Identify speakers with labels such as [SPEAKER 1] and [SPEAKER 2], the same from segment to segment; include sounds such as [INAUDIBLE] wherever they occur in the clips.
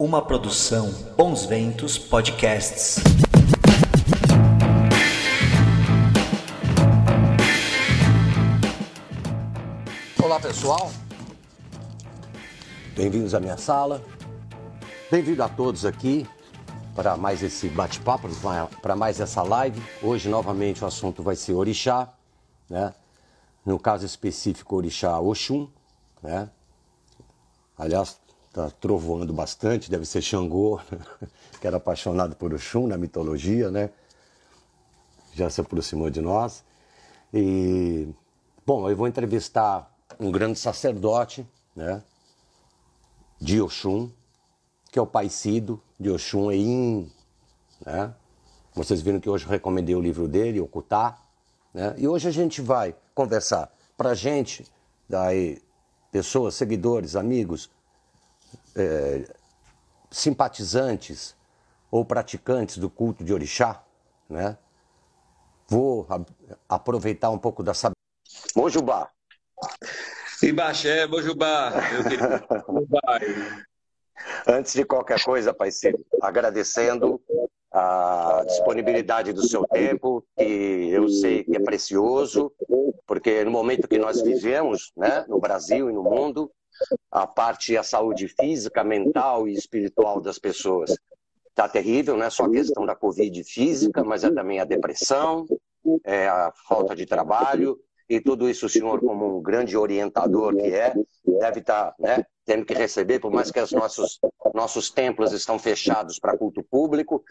[SPEAKER 1] Uma produção Bons Ventos Podcasts.
[SPEAKER 2] Olá pessoal, bem-vindos à minha sala, bem-vindo a todos aqui para mais esse bate-papo, para mais essa live. Hoje, novamente, o assunto vai ser Orixá, né? no caso específico, Orixá Oxum, né? aliás, está trovoando bastante, deve ser Xangô, [LAUGHS] que era apaixonado por Oxum na mitologia, né? Já se aproximou de nós. E, bom, eu vou entrevistar um grande sacerdote, né? De Oxum, que é o pai Cido de Oxum Ein, né? Vocês viram que hoje eu recomendei o livro dele, Okutá, né? E hoje a gente vai conversar para gente, daí, pessoas, seguidores, amigos, é, simpatizantes ou praticantes do culto de orixá, né? Vou aproveitar um pouco da sabedoria. Mojubá.
[SPEAKER 3] Ibaxé, [LAUGHS] Mojubá.
[SPEAKER 2] Antes de qualquer coisa, Pai Ciro, agradecendo a disponibilidade do seu tempo, que eu sei que é precioso, porque no momento que nós vivemos, né, no Brasil e no mundo, a parte a saúde física, mental e espiritual das pessoas. Está terrível, não é só a questão da Covid física, mas é também a depressão, é a falta de trabalho, e tudo isso o senhor, como um grande orientador que é, deve estar tá, né, tendo que receber, por mais que os nossos, nossos templos estão fechados para culto público,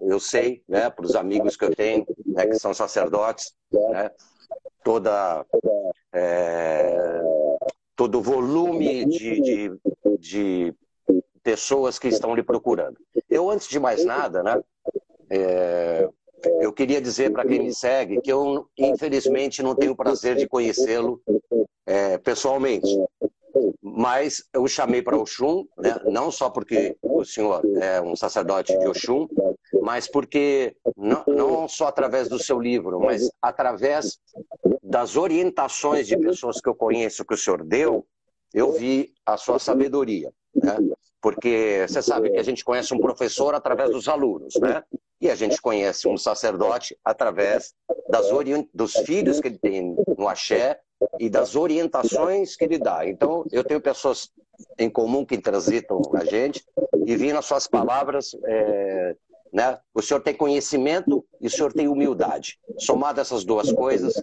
[SPEAKER 2] eu sei, né, para os amigos que eu tenho, né, que são sacerdotes, né, toda é, todo o volume de, de, de, pessoas que estão lhe procurando. Eu, antes de mais nada, né, é, eu queria dizer para quem me segue que eu, infelizmente, não tenho o prazer de conhecê-lo é, pessoalmente. Mas eu chamei para Oxum, né, não só porque o senhor é um sacerdote de Oxum, mas porque, não, não só através do seu livro, mas através das orientações de pessoas que eu conheço que o senhor deu, eu vi a sua sabedoria. Né? Porque você sabe que a gente conhece um professor através dos alunos, né? E a gente conhece um sacerdote através das dos filhos que ele tem no axé e das orientações que ele dá. Então, eu tenho pessoas em comum que transitam a gente e vi nas suas palavras é, né? O senhor tem conhecimento e o senhor tem humildade. Somado essas duas coisas,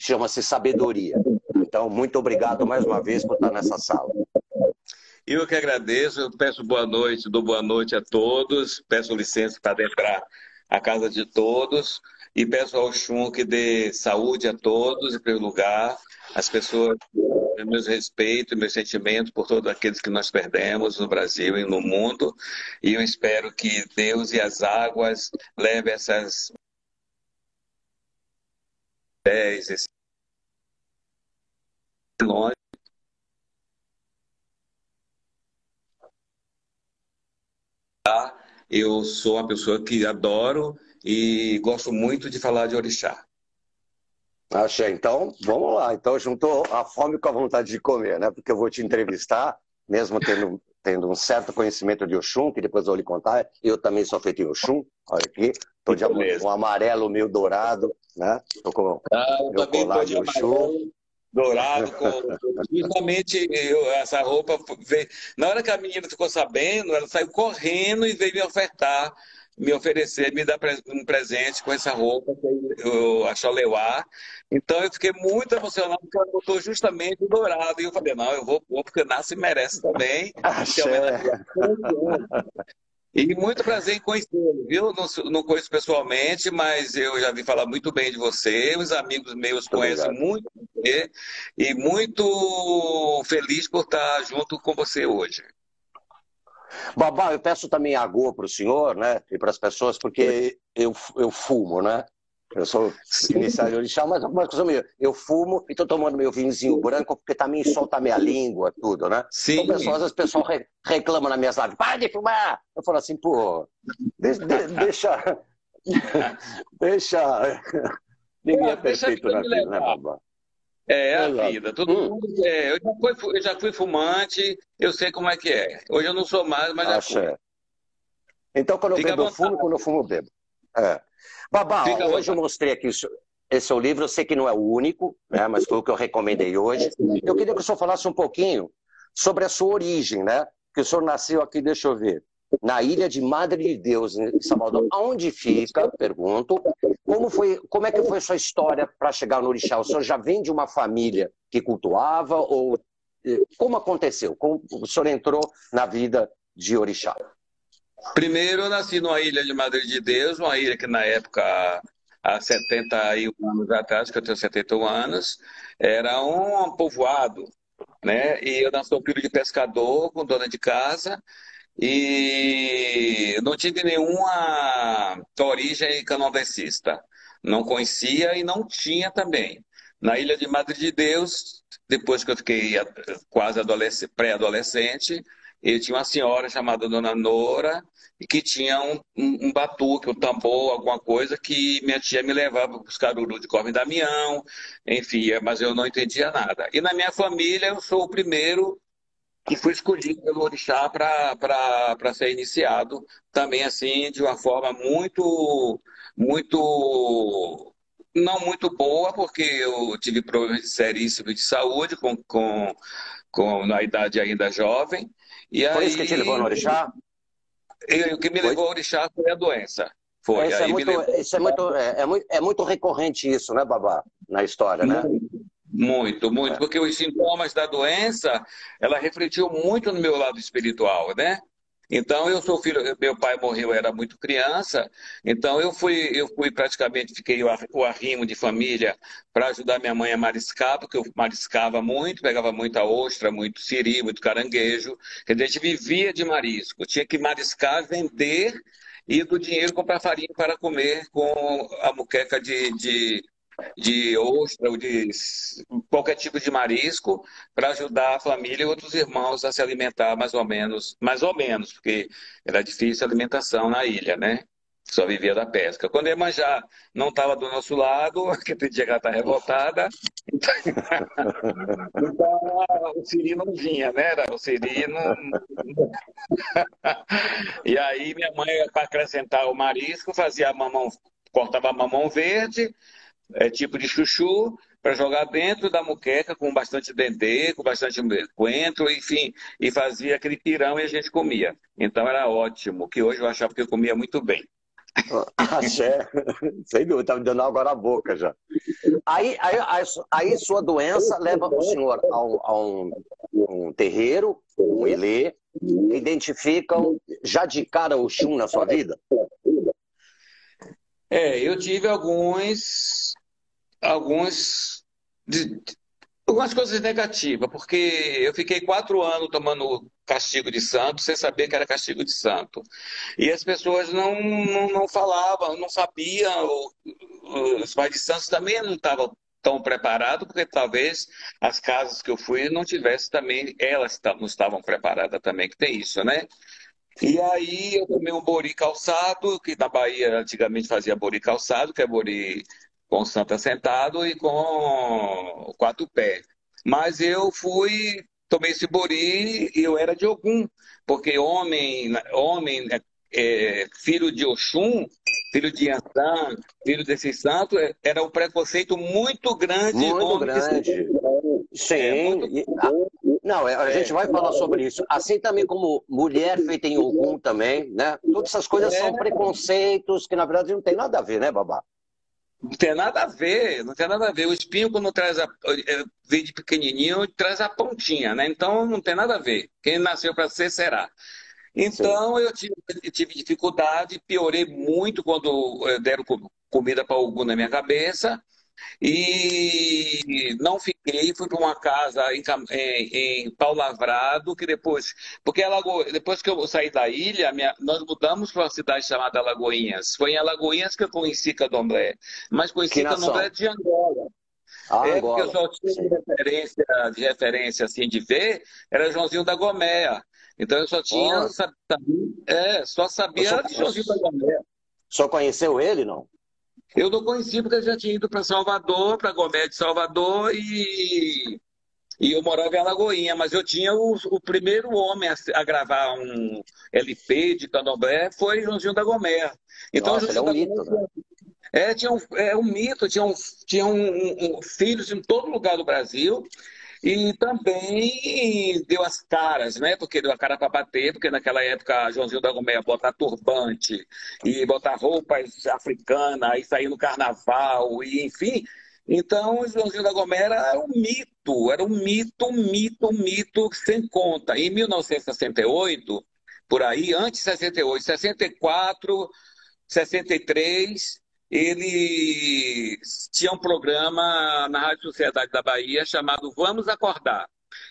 [SPEAKER 2] chama-se sabedoria. Então, muito obrigado mais uma vez por estar nessa sala.
[SPEAKER 3] Eu que agradeço, eu peço boa noite, dou boa noite a todos, peço licença para adentrar a casa de todos e peço ao Xum que dê saúde a todos, em primeiro lugar, as pessoas, meus respeitos, meus sentimentos por todos aqueles que nós perdemos no Brasil e no mundo. E eu espero que Deus e as águas levem essas esse longe. Eu sou uma pessoa que adoro e gosto muito de falar de orixá.
[SPEAKER 2] Achei. Então, vamos lá. Então, juntou a fome com a vontade de comer, né? Porque eu vou te entrevistar, mesmo tendo, tendo um certo conhecimento de Oxum, que depois eu vou lhe contar. Eu também sou feito em Oxum. Olha aqui. Estou de um amarelo meio dourado, né? Estou com
[SPEAKER 3] ah, meu colar de Oxum. Dourado, com... [LAUGHS] justamente eu, essa roupa. Veio... Na hora que a menina ficou sabendo, ela saiu correndo e veio me ofertar me oferecer, me dar um presente com essa roupa, eu, a Choleuá. Então eu fiquei muito emocionado porque ela botou justamente o dourado. E eu falei, não, eu vou pôr porque nasce e merece também. [LAUGHS] [LAUGHS] E muito prazer em conhecê-lo, viu? Não, não, conheço pessoalmente, mas eu já vi falar muito bem de você. Os amigos meus muito conhecem obrigado. muito você e muito feliz por estar junto com você hoje.
[SPEAKER 2] Babá, eu peço também água para o senhor, né? E para as pessoas, porque eu, eu fumo, né? Eu sou iniciado de orixá, mas uma coisa meio, eu fumo e estou tomando meu vinhozinho branco porque também solta minha língua, tudo, né?
[SPEAKER 3] Sim.
[SPEAKER 2] Então, pessoas, as pessoas re, reclamam nas minhas lives, para de fumar! Eu falo assim, pô, deixa. [LAUGHS] deixa, deixa [LAUGHS] ninguém é perfeito na vida, né, babá?
[SPEAKER 3] É a vida. Todo hum. mundo, é, eu, já fui, eu já fui fumante, eu sei como é que é. Hoje eu não sou mais, mas já fui.
[SPEAKER 2] Então, quando eu bebo, eu fumo, quando eu fumo, eu bebo. É. Babá, Fica hoje eu mostrei aqui esse seu livro, eu sei que não é o único, né, mas foi o que eu recomendei hoje. Eu queria que o senhor falasse um pouquinho sobre a sua origem, né? Que o senhor nasceu aqui, deixa eu ver, na ilha de Madre de Deus, em Salvador. Aonde fica? Pergunto. Como, foi, como é que foi a sua história para chegar no Orixá? O senhor já vem de uma família que cultuava ou eh, como aconteceu? Como o senhor entrou na vida de Orixá?
[SPEAKER 3] Primeiro, eu nasci numa ilha de Madre de Deus, uma ilha que na época, há 71 anos atrás, que eu tenho 71 anos, era um povoado, né? E eu nasci um filho de pescador com dona de casa e não tive nenhuma origem candomblessista. Não conhecia e não tinha também. Na ilha de Madre de Deus, depois que eu fiquei quase pré-adolescente, ele tinha uma senhora chamada Dona Nora, que tinha um, um, um, batuque, um tambor, alguma coisa, que minha tia me levava para os caruru de Corme Damião, enfim, é, mas eu não entendia nada. E na minha família, eu sou o primeiro que fui escolhido pelo Orixá para ser iniciado, também assim, de uma forma muito, muito não muito boa, porque eu tive problemas seríssimos de saúde com, com, com, na idade ainda jovem.
[SPEAKER 2] E foi aí, isso que te levou no Orixá?
[SPEAKER 3] o que me levou ao Orixá foi a doença. Foi.
[SPEAKER 2] Isso, é muito, levou... isso é, muito, é, é, muito, é muito recorrente isso, né, Babá? Na história, né?
[SPEAKER 3] Muito, muito, é. porque os sintomas da doença, ela refletiu muito no meu lado espiritual, né? Então eu sou filho, meu pai morreu, eu era muito criança, então eu fui, eu fui praticamente, fiquei o arrimo de família para ajudar minha mãe a mariscar, porque eu mariscava muito, pegava muita ostra, muito siri, muito caranguejo, dizer, a gente vivia de marisco, tinha que mariscar, vender e do dinheiro comprar farinha para comer com a muqueca de, de de ostra ou de qualquer tipo de marisco para ajudar a família e outros irmãos a se alimentar mais ou menos, mais ou menos, porque era difícil a alimentação na ilha, né? Só vivia da pesca. Quando a Iemanjá não estava do nosso lado, [LAUGHS] que tem dia que ela está revoltada, [LAUGHS] então, então o Siri não vinha, né? O Siri não... [LAUGHS] e aí minha mãe, para acrescentar o marisco, fazia mamão, cortava mamão verde, é, tipo de chuchu para jogar dentro da muqueca com bastante dendê, com bastante coentro, enfim, e fazia aquele pirão e a gente comia. Então era ótimo, que hoje eu achava que eu comia muito bem. [LAUGHS]
[SPEAKER 2] Axé, sem dúvida, está me dando agora a boca já. Aí, aí, aí, aí, sua doença leva o senhor a um, a um, um terreiro, um ilê, identificam já de cara o chum na sua vida?
[SPEAKER 3] É, eu tive alguns alguns, de, algumas coisas negativas, porque eu fiquei quatro anos tomando castigo de santo sem saber que era castigo de santo. E as pessoas não, não, não falavam, não sabiam, os pais de santos também não estavam tão preparados, porque talvez as casas que eu fui não tivessem também, elas não estavam preparadas também, que tem isso, né? E aí eu tomei um bori calçado, que na Bahia antigamente fazia bori calçado, que é bori com o santo assentado e com quatro pés. Mas eu fui, tomei esse bori e eu era de Ogum, porque homem, homem é, filho de Oxum, filho de Yansan, filho desse santo, é, era um preconceito muito grande.
[SPEAKER 2] Muito grande. Sim. É, muito... Não, é, a gente vai falar sobre isso. Assim também como mulher feita em Ogum também, né? Todas essas coisas são é. preconceitos que na verdade não tem nada a ver, né, Babá?
[SPEAKER 3] Não tem nada a ver, não tem nada a ver. O espinho, quando traz a. É, vem de pequenininho, traz a pontinha, né? Então não tem nada a ver. Quem nasceu para ser, será. Então Sim. eu tive, tive, dificuldade, piorei muito quando eh, deram comida para algum na minha cabeça. E não fiquei, fui para uma casa em, em, em, Pau Lavrado, que depois. Porque Alago, depois que eu saí da ilha, minha, nós mudamos para uma cidade chamada Alagoinhas. Foi em Alagoinhas que eu conheci Candomblé. Mas conheci Candomblé de Angola. Ah, é, porque eu só tinha de referência, de referência assim de ver, era Joãozinho da Gomea. Então eu só tinha. Sabia, é, só sabia só, de Joãozinho da Gomea.
[SPEAKER 2] Só conheceu ele, não?
[SPEAKER 3] Eu não conheci porque eu já tinha ido para Salvador, para Gomé de Salvador, e, e eu morava em Alagoinha, mas eu tinha o, o primeiro homem a, a, gravar um LP de candomblé, foi Joãozinho da Gomé.
[SPEAKER 2] Então, Nossa, é um mito, né?
[SPEAKER 3] É, tinha um, é um mito, tinha, um, tinha um, um, filhos em todo lugar do Brasil. E também deu as caras, né? Porque deu a cara para bater, porque naquela época Joãozinho da Gomeia botar turbante e botar roupas africanas e sair no carnaval, e enfim. Então, Joãozinho da Gomeia era um mito, era um mito, um mito, um mito sem conta. Em 1968, por aí, antes de 68, 64, 63, ele tinha um programa na Rádio Sociedade da Bahia chamado Vamos Acordar.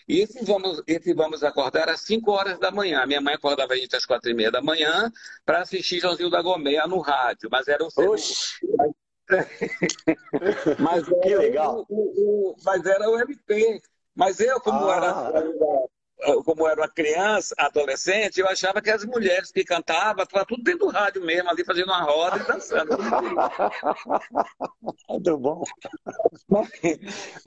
[SPEAKER 3] E esse Vamos, esse vamos Acordar às 5 horas da manhã. Minha mãe acordava a gente às 4 e meia da manhã para assistir Joãozinho da Gomeia no rádio, mas era um [LAUGHS]
[SPEAKER 2] mas era que legal.
[SPEAKER 3] O, o, mas era o MP. Mas eu, como ah. era como era uma criança, adolescente, eu achava que as mulheres que cantavam estavam tudo dentro do rádio mesmo, ali fazendo uma roda e dançando. [LAUGHS]
[SPEAKER 2] Muito bom.
[SPEAKER 3] Mas,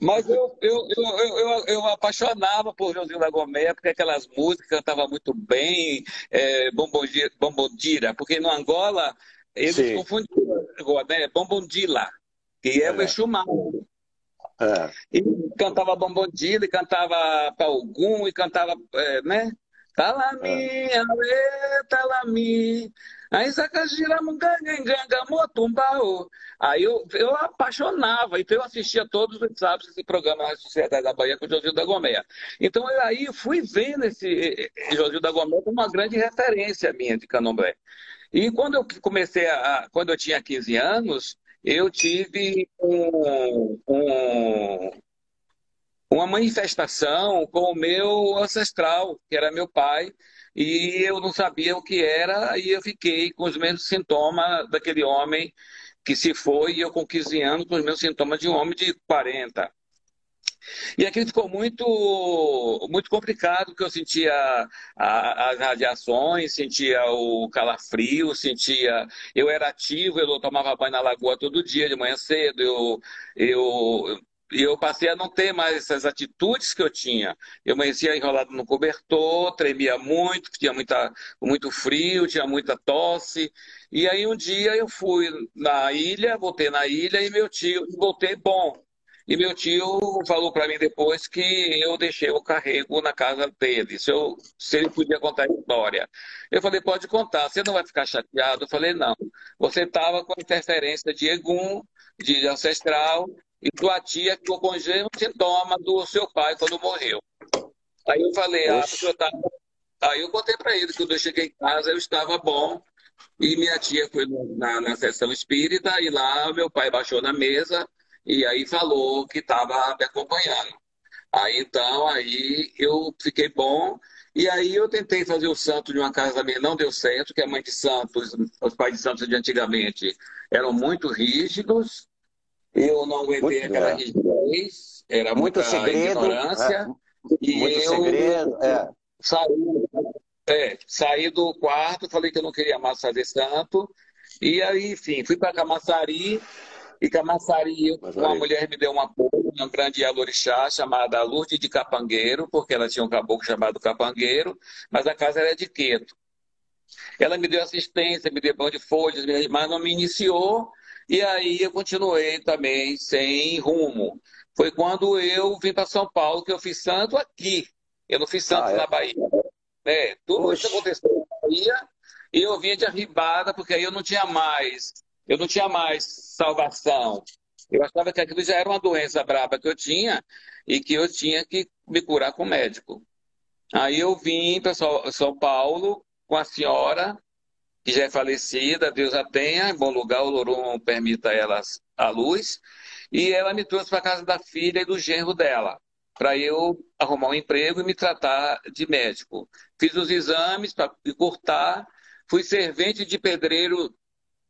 [SPEAKER 3] mas eu, eu, eu, eu, eu, apaixonava por Joãozinho da Gomé, porque aquelas músicas cantava muito bem, é, bombondira, bombondira, porque no Angola eles Sim. confundiam né, bombondila, que é, é. o Exu é. E cantava Bombondila, e cantava Palgum, e cantava, é, né? Talami, tá é. Talami, tá aí Zacajira Munganganga Motumbao. Aí eu, eu apaixonava, então eu assistia todos os sábados esse programa na Sociedade da Bahia com o Josil da Gomeia. Então eu aí fui vendo esse Josil da Gomeia como uma grande referência minha de candomblé. E quando eu comecei a. Quando eu tinha 15 anos, eu tive um, um, uma manifestação com o meu ancestral, que era meu pai, e eu não sabia o que era, e eu fiquei com os mesmos sintomas daquele homem que se foi, e eu com 15 anos com os meus sintomas de um homem de 40. E aquilo ficou muito, muito complicado, porque eu sentia as radiações, sentia o calafrio, sentia. Eu era ativo, eu tomava banho na lagoa todo dia, de manhã cedo, eu, eu, eu passei a não ter mais essas atitudes que eu tinha. Eu amanhecia enrolado no cobertor, tremia muito, tinha muita, muito frio, tinha muita tosse. E aí um dia eu fui na ilha, voltei na ilha e meu tio, voltei bom. E meu tio falou para mim depois que eu deixei o carrego na casa dele, se, eu, se ele podia contar a história. Eu falei, pode contar, você não vai ficar chateado? Eu falei, não. Você estava com interferência de Egum, de ancestral, e tua tia ficou com o sintoma do seu pai quando morreu. Aí eu falei, ah, eu tava... Aí eu contei para ele que quando eu cheguei em casa eu estava bom, e minha tia foi na, na sessão espírita, e lá meu pai baixou na mesa e aí falou que estava me acompanhando. Aí então, aí eu fiquei bom, e aí eu tentei fazer o santo de uma casa minha, não deu certo, que a mãe de santos, os pais de santos de antigamente eram muito rígidos, eu não aguentei muito, aquela é. rigidez, era muito segredo, ignorância, é, e muito eu segredo, é. saí, é, saí do quarto, falei que eu não queria mais fazer santo, e aí, enfim, fui para Camaçari, e Camaçari, uma mulher me deu uma apoio, uma grande alorixá chamada Lourdes de Capangueiro, porque ela tinha um caboclo chamado Capangueiro, mas a casa era de Queto. Ela me deu assistência, me deu pão de folhas, mas não me iniciou, e aí eu continuei também sem rumo. Foi quando eu vim para São Paulo que eu fiz santo aqui. Eu não fiz santo ah, é? na Bahia. É, tudo isso aconteceu na Bahia e eu vinha de arribada, porque aí eu não tinha mais eu não tinha mais salvação. Eu achava que aquilo já era uma doença braba que eu tinha e que eu tinha que me curar com o médico. Aí eu vim para São Paulo com a senhora, que já é falecida, Deus a tenha, em bom lugar, o Lorum permita ela a luz, e ela me trouxe para casa da filha e do genro dela, para eu arrumar um emprego e me tratar de médico. Fiz os exames para me cortar, fui servente de pedreiro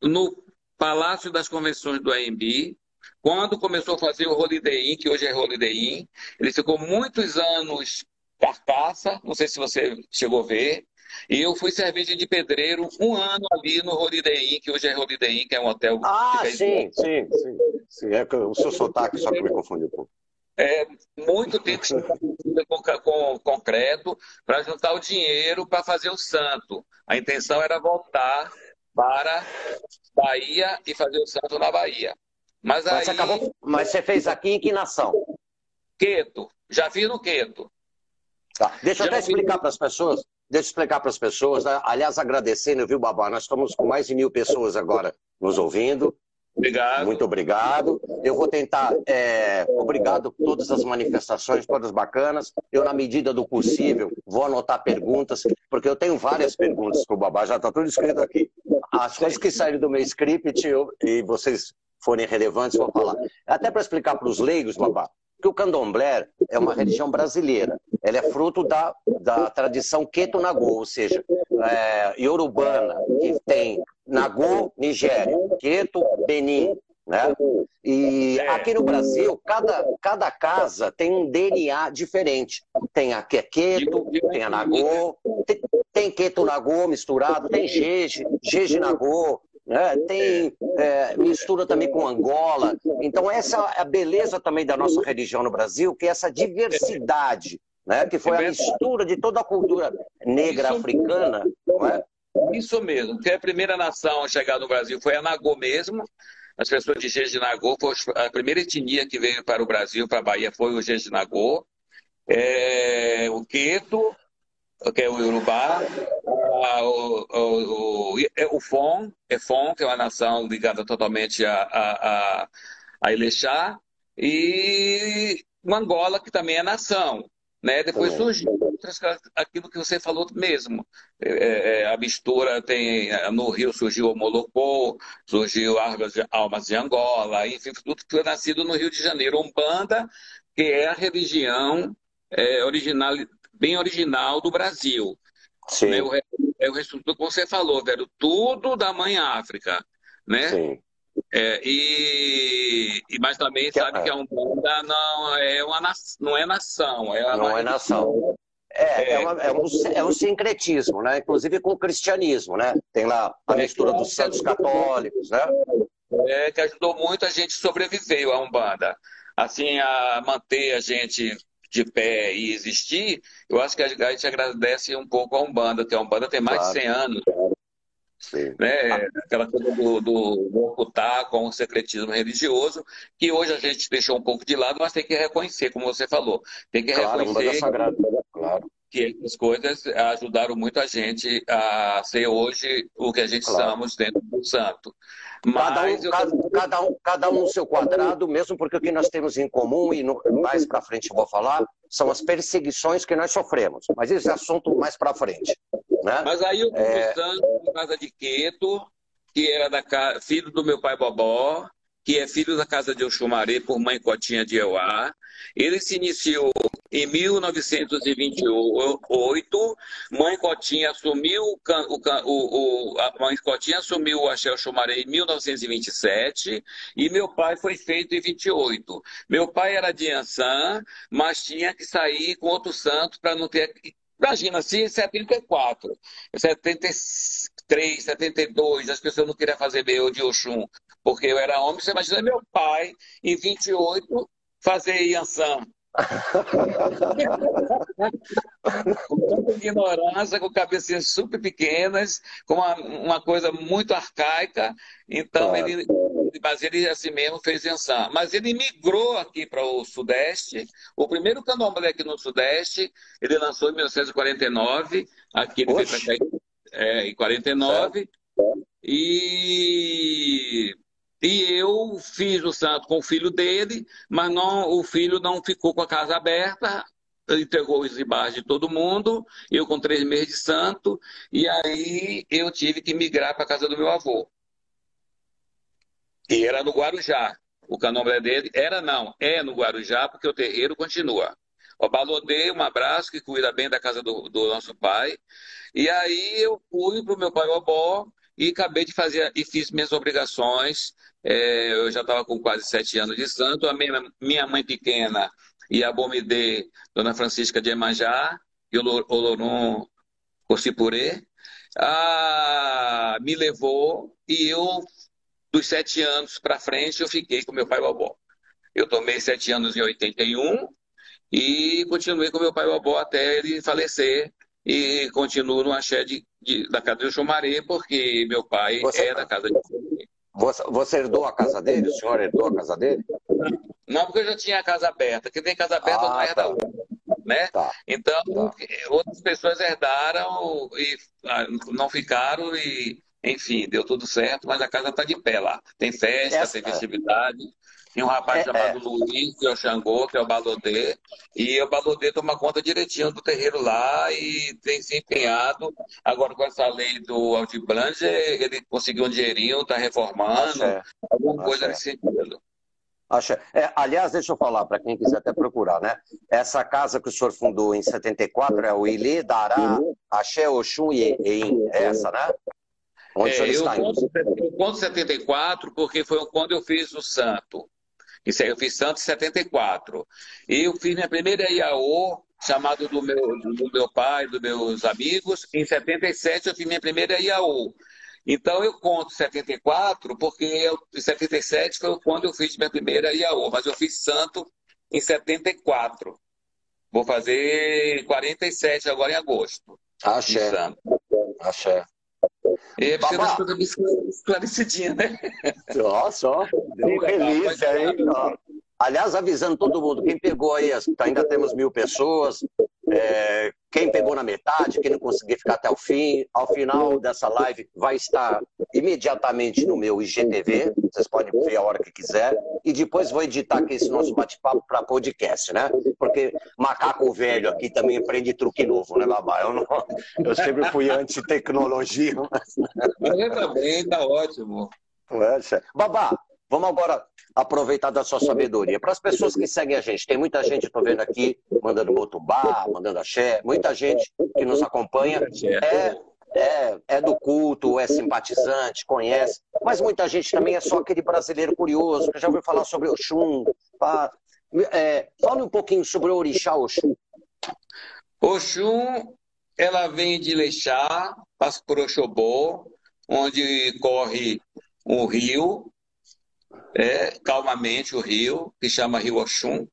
[SPEAKER 3] no Palácio das Convenções do AMB, quando começou a fazer o Holiday Inn, que hoje é Holiday Inn, ele ficou muitos anos carcaça, não sei se você chegou a ver, E eu fui servente de pedreiro um ano ali no Holiday Inn, que hoje é Holiday Inn, que é um hotel.
[SPEAKER 2] Ah, sim, sim, sim, sim. É o seu sotaque só que me confundiu um pouco.
[SPEAKER 3] É, muito tempo com, com concreto para juntar o dinheiro para fazer o santo. A intenção era voltar para Bahia e fazer o santo na Bahia. Mas,
[SPEAKER 2] mas,
[SPEAKER 3] aí...
[SPEAKER 2] você, acabou... mas você fez aqui em que nação?
[SPEAKER 3] Queto. Já fiz no Queto.
[SPEAKER 2] Tá. Deixa eu até explicar para as pessoas. Deixa eu explicar para as pessoas. Né? Aliás, agradecendo, viu, Babá? Nós estamos com mais de mil pessoas agora nos ouvindo.
[SPEAKER 3] Obrigado.
[SPEAKER 2] Muito obrigado. Eu vou tentar. É, obrigado por todas as manifestações, todas bacanas. Eu, na medida do possível, vou anotar perguntas, porque eu tenho várias perguntas para o Babá, já está tudo escrito aqui. As coisas que saíram do meu script eu, e vocês forem relevantes, vou falar. Até para explicar para os leigos, Babá, que o candomblé é uma religião brasileira. Ela é fruto da, da tradição Keto-Nagô, ou seja, é, iorubana, que tem Nagô, Nigéria, Queto, Benin. Né? E aqui no Brasil, cada, cada casa tem um DNA diferente. Tem a Quequeto, tem a Nagô, tem, tem Queto Nagô misturado, tem Jeje, Jeje Nagô, né? tem é, mistura também com Angola. Então, essa é a beleza também da nossa religião no Brasil, que é essa diversidade, né? que foi a mistura de toda a cultura negra africana. É?
[SPEAKER 3] Isso mesmo, porque a primeira nação a chegar no Brasil foi a Nagô mesmo. As pessoas de Jeje de Nagô, a primeira etnia que veio para o Brasil, para a Bahia, foi o Jeje de Nagô. É, o Queto, que é o Urubá, o, o, o, é o Fon, é Fon, que é uma nação ligada totalmente a, a, a, a Ilexá, e o Angola, que também é nação. Né? Depois surgiu outras, aquilo que você falou mesmo. É, é, é a mistura tem. No Rio surgiu o Molocô, surgiu Almas de, Almas de Angola, enfim, tudo que foi nascido no Rio de Janeiro. Umbanda, que é a religião é, original, bem original do Brasil. Sim. É, o, é o resto do que você falou, velho. Tudo da mãe África. Né? Sim. É, e, e, mas também que, sabe é. que a Umbanda não é, uma, não é nação. É
[SPEAKER 2] não é nação. É, é, uma, é, um, é um sincretismo, né? Inclusive com o cristianismo, né? Tem lá a mistura dos santos católicos, né?
[SPEAKER 3] É, que ajudou muito a gente sobreviver a Umbanda. Assim, a manter a gente de pé e existir, eu acho que a gente agradece um pouco a Umbanda, que a Umbanda tem mais claro. de 100 anos. Sim. Né? Aquela coisa do, do, do ocultar com o secretismo religioso, que hoje a gente deixou um pouco de lado, mas tem que reconhecer, como você falou. Tem que claro, reconhecer sagrado, claro. que essas coisas ajudaram muito a gente a ser hoje o que a gente claro. somos dentro do santo.
[SPEAKER 2] Cada um, cada, cada, um, cada um no seu quadrado, mesmo porque o que nós temos em comum, e no, mais para frente eu vou falar, são as perseguições que nós sofremos. Mas esse é assunto mais para frente. Né?
[SPEAKER 3] Mas aí eu é... na casa de Queto, que era da filho do meu pai Bobó, que é filho da casa de Oxumaré por mãe Cotinha de Euá. Ele se iniciou em 1928. Mãe Cotinha assumiu o, o, o a mãe Cotinha assumiu o Axel Oxumaré em 1927 e meu pai foi feito em 28. Meu pai era de Ançã, mas tinha que sair com outro santo para não ter Imagina, se em 74, 73, 72, as pessoas não queriam fazer meu de Oxum, porque eu era homem, você imagina meu pai, em 28, fazer Yansan. [LAUGHS] com tanta ignorância, com cabecinhas super pequenas, com uma, uma coisa muito arcaica. Então, claro. ele, mas ele assim mesmo fez Yansan. Mas ele migrou aqui para o Sudeste. O primeiro candomblé aqui no Sudeste, ele lançou em 1949. Aqui ele Oxe. veio para é, em 49. E e eu fiz o santo com o filho dele, mas não, o filho não ficou com a casa aberta, entregou os imagens de todo mundo, eu com três meses de santo, e aí eu tive que migrar para a casa do meu avô. E era no Guarujá. O candomblé dele era não, é no Guarujá, porque o terreiro continua. O Balodê, abraço, que cuida bem da casa do, do nosso pai. E aí eu fui para o meu pai Obó e acabei de fazer, e fiz minhas obrigações. É, eu já estava com quase sete anos de santo. A minha, minha mãe pequena e a Bomidê, Dona Francisca de Emanjá, e o Olorum Cocipurê, ah, me levou e eu, dos sete anos para frente, eu fiquei com meu pai vovó. Eu tomei sete anos em 81 e continuei com meu pai vovó até ele falecer e continuo no axé de, de, da casa de Xumaré, porque meu pai você, é da casa de
[SPEAKER 2] você, você herdou a casa dele? O senhor herdou a casa dele?
[SPEAKER 3] Não, porque eu já tinha a casa aberta. Quem tem casa aberta ah, não herda tá. outra. Né? Tá. Então, tá. outras pessoas herdaram e ah, não ficaram e, enfim, deu tudo certo, mas a casa está de pé lá. Tem festa, Essa, tem festividade. Tem um rapaz é, chamado é. Luiz, que é o Xangô, que é o Balodê, e o Balodê toma conta direitinho do terreiro lá e tem se empenhado. Agora, com essa lei do Altiblanche, ele conseguiu um dinheirinho, está reformando, alguma coisa nesse sentido.
[SPEAKER 2] Axé. É, aliás, deixa eu falar para quem quiser até procurar, né? Essa casa que o senhor fundou em 74 é o Ilê, Dará, Axé, Oxum e Ein, é essa, né?
[SPEAKER 3] Onde é, o senhor está eu conto, eu conto 74 porque foi quando eu fiz o santo. Isso aí eu fiz Santos em 74. E eu fiz minha primeira IAO, chamado do meu, do meu pai, dos meus amigos. Em 77 eu fiz minha primeira IAO. Então eu conto 74 porque eu, em 77 foi quando eu fiz minha primeira IAO, mas eu fiz santo em 74. Vou fazer 47 agora em agosto.
[SPEAKER 2] Axé. Axé.
[SPEAKER 3] E precisa das coisas esclarecidinhas, né?
[SPEAKER 2] Nossa, ó, deu relícia, hein? Aliás, avisando todo mundo, quem pegou aí, ainda temos mil pessoas, é, quem pegou na metade, quem não conseguir ficar até o fim, ao final dessa live vai estar imediatamente no meu IGTV, vocês podem ver a hora que quiser, e depois vou editar aqui esse nosso bate-papo para podcast, né? Porque macaco velho aqui também aprende truque novo, né, Babá? Eu, não, eu sempre fui anti-tecnologia.
[SPEAKER 3] Mas... Mas tá bem, tá ótimo.
[SPEAKER 2] Babá, Vamos agora aproveitar da sua sabedoria. Para as pessoas que seguem a gente, tem muita gente, estou vendo aqui, mandando motubá, mandando axé, muita gente que nos acompanha é, é, é do culto, é simpatizante, conhece, mas muita gente também é só aquele brasileiro curioso, que já ouviu falar sobre Oxum. É, fale um pouquinho sobre o orixá Oxum.
[SPEAKER 3] Oxum, ela vem de Leixá, passa por Oxobó, onde corre um rio, é, calmamente o rio, que chama Rio Oxum.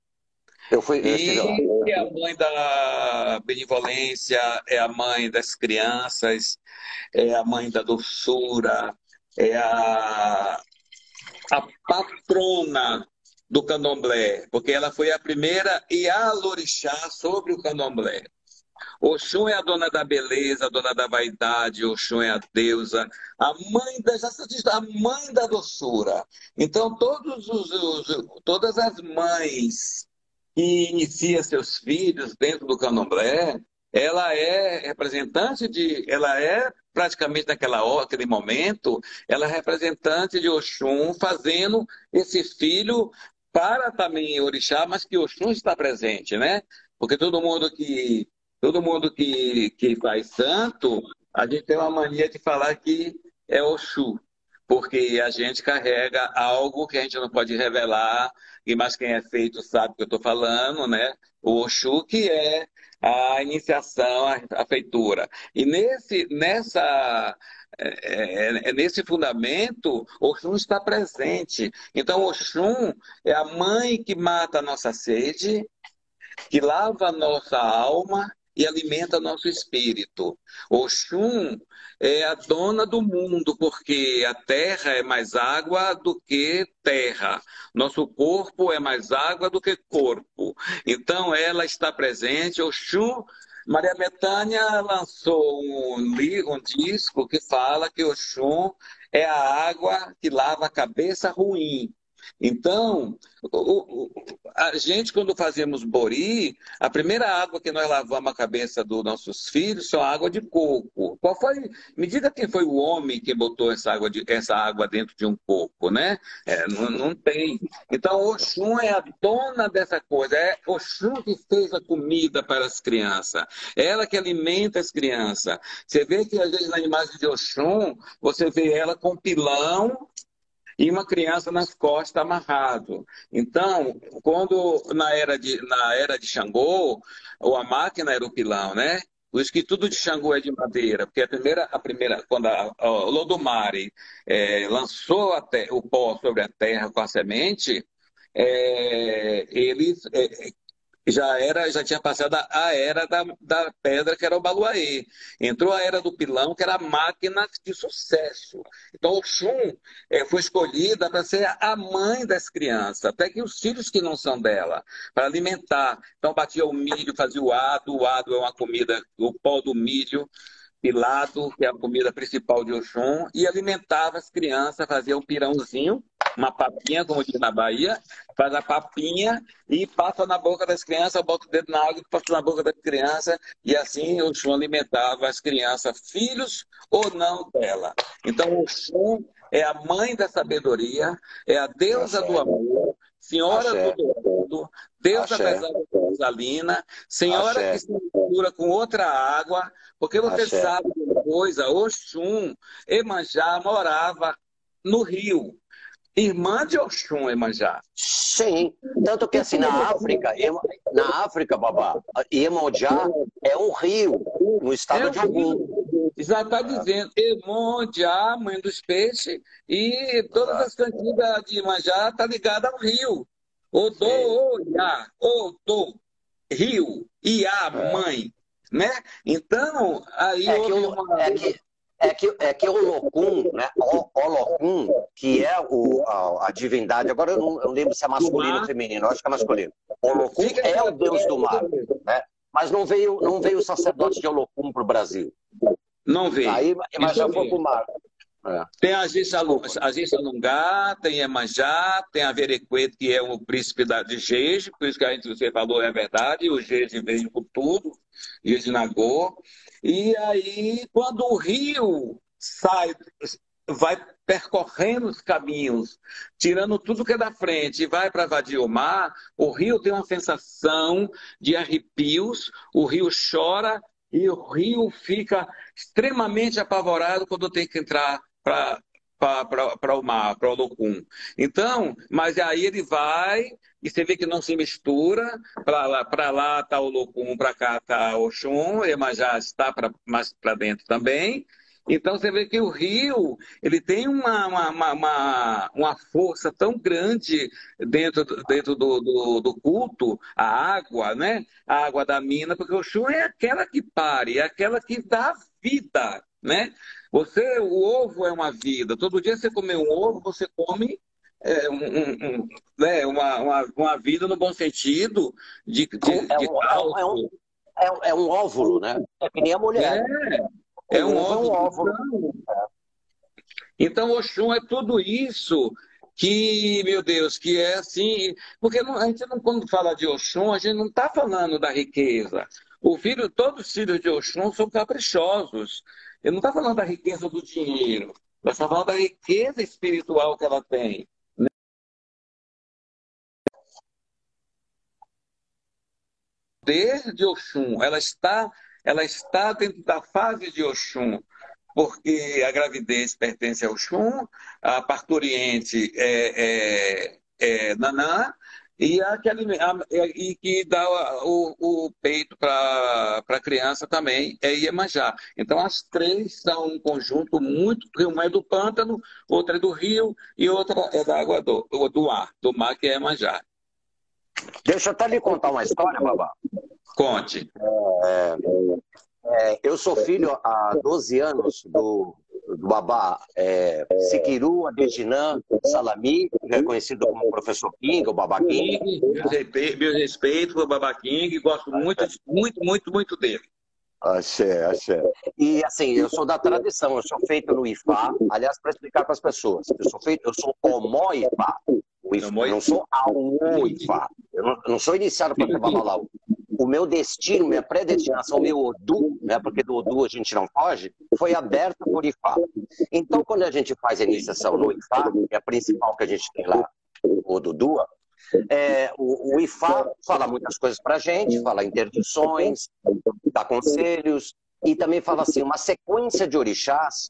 [SPEAKER 3] Eu fui, eu e é a mãe da benevolência, é a mãe das crianças, é a mãe da doçura, é a, a patrona do candomblé, porque ela foi a primeira Ialorixá sobre o candomblé. Oxum é a dona da beleza, a dona da vaidade, Oxum é a deusa, a mãe da, a mãe da doçura. Então, todos os, os, todas as mães que iniciam seus filhos dentro do candomblé, ela é representante de, ela é praticamente naquela hora, aquele momento, ela é representante de Oxum fazendo esse filho para também orixá, mas que Oxum está presente, né? Porque todo mundo que Todo mundo que, que faz santo, a gente tem uma mania de falar que é Oxu, porque a gente carrega algo que a gente não pode revelar, e mas quem é feito sabe o que eu estou falando, né? O Oxu, que é a iniciação, a, feitura. E nesse, nessa, é, é, é nesse fundamento, Oxum está presente. Então, Oxum é a mãe que mata a nossa sede, que lava a nossa alma e alimenta nosso espírito. Oxum é a dona do mundo, porque a terra é mais água do que terra. Nosso corpo é mais água do que corpo. Então ela está presente. Oxum Maria Betânia lançou um, um disco que fala que Oxum é a água que lava a cabeça ruim. Então, o, o, a gente, quando fazemos bori, a primeira água que nós lavamos a cabeça dos nossos filhos são água de coco. Qual foi? Me diga quem foi o homem que botou essa água, de, essa água dentro de um coco, né? É, não, não, tem. Então, Oxum é a dona dessa coisa. É Oxum que fez a comida para as crianças. Ela que alimenta as crianças. Você vê que, às vezes, na imagem de Oxum, você vê ela com pilão e uma criança nas costas amarrado. Então, quando na era de, na era de Xangô, ou a máquina era o pilão, né? O esquitudo de Xangô é de madeira, porque a primeira, a primeira quando a, a é, lançou o pó sobre a terra com a semente, é, ele é, já era, já tinha passado a era da, da pedra, que era o Baluaê. Entrou a era do pilão, que era a máquina de sucesso. Então, o é, foi escolhida para ser a mãe das crianças, até que os filhos que não são dela, para alimentar. Então, batia o milho, fazia o ado, o ado é uma comida, o pó do milho, pilado, que é a comida principal de Oxum, e alimentava as crianças, fazia um pirãozinho, uma papinha, como diz na Bahia, faz a papinha e passa na boca das crianças, bota o dedo na água e passa na boca da criança, e assim o Oxum alimentava as crianças, filhos ou não dela. Então, o Oxum é a mãe da sabedoria, é a deusa do amor, senhora Axé. do mundo, deusa Axé. das águas cristalinas, senhora Axé. que se mistura com outra água, porque você Axé. sabe uma coisa, Oxum, Emanjá morava no rio. Irmã de Oxum, Emanjá.
[SPEAKER 2] Sim, tanto que assim, na África, na África, babá, Iemanjá é um rio no estado é de Ogum.
[SPEAKER 3] Já está dizendo, Iemanjá, mãe dos peixes, e todas as cantigas de Iemanjá está ligada ao rio. Odô, Oiá, Odô, rio, Iá, é. mãe né? Então, aí
[SPEAKER 2] é que, uma... é que é que, é que o Locum, né? O, o Locum, que é o, a, a, divindade, agora eu não eu lembro se é masculino ou feminino, acho que é masculino. O Locum é o deus do mar, né? Mas não veio, não veio o sacerdote de Olocum para o Brasil.
[SPEAKER 3] Não veio.
[SPEAKER 2] Aí, mas já foi para o mar.
[SPEAKER 3] É. Tem a Gissalungá, tem Emanjá, tem a Verequeto, que é o príncipe da, de Jeje, por isso que a gente, você falou é verdade, o Jeje veio com tudo, Jeje Nagô. E aí, quando o rio sai, vai percorrendo os caminhos, tirando tudo que é da frente e vai para Vadiomar, o rio tem uma sensação de arrepios, o rio chora e o rio fica extremamente apavorado quando tem que entrar para o mar, para o Locum. Então, mas aí ele vai e você vê que não se mistura. Para lá está lá tá o Locum, para cá está o Oxum, já está pra, mais para dentro também. Então você vê que o rio ele tem uma, uma, uma, uma força tão grande dentro, dentro do, do, do, culto, a água, né? A água da mina, porque o chum é aquela que pare, é aquela que dá vida, né? Você, o ovo é uma vida. Todo dia você come um ovo, você come é, um, um, né, uma, uma, uma, vida no bom sentido de, de,
[SPEAKER 2] é, um, é, um, é, é, um, óvulo, né? É que nem a mulher.
[SPEAKER 3] É, é um, óvulo. óvulo. Então, Oxum é tudo isso que, meu Deus, que é assim. Porque não, a gente não, quando fala de Oxum, a gente não está falando da riqueza. O filho, todos os filhos de Oxum são caprichosos. Ele não está falando da riqueza do dinheiro, ele está falando da riqueza espiritual que ela tem. O poder de Oxum, ela está, ela está dentro da fase de Oxum, porque a gravidez pertence ao Oxum, a parturiente é, é, é Nanã, e, a que, e que dá o, o peito para a criança também é Iemanjá. Então, as três são um conjunto muito. Uma é do pântano, outra é do rio e outra é da água do, do ar, do mar, que é Iemanjá.
[SPEAKER 2] Deixa eu até lhe contar uma história, babá.
[SPEAKER 3] Conte.
[SPEAKER 2] É, é, eu sou filho há 12 anos do do Babá é, Siquiru Adedinã Salami, reconhecido como professor King, o Babá King.
[SPEAKER 3] Meu respeito para o Babá King, gosto muito, muito, muito, muito dele.
[SPEAKER 2] Axé, axé. E assim, eu sou da tradição, eu sou feito no IFA, aliás, para explicar para as pessoas, eu sou feito, eu sou Omó IFA, o IFA não sou Aú IFA, eu não, não sou iniciado para trabalhar lá o meu destino, minha predestinação, meu Odu, né, porque do Odu a gente não foge, foi aberto por Ifá. Então, quando a gente faz a iniciação no Ifá, que é a principal que a gente tem lá, o Odudua, é, o, o Ifá fala muitas coisas para a gente, fala interdições, dá conselhos, e também fala assim, uma sequência de orixás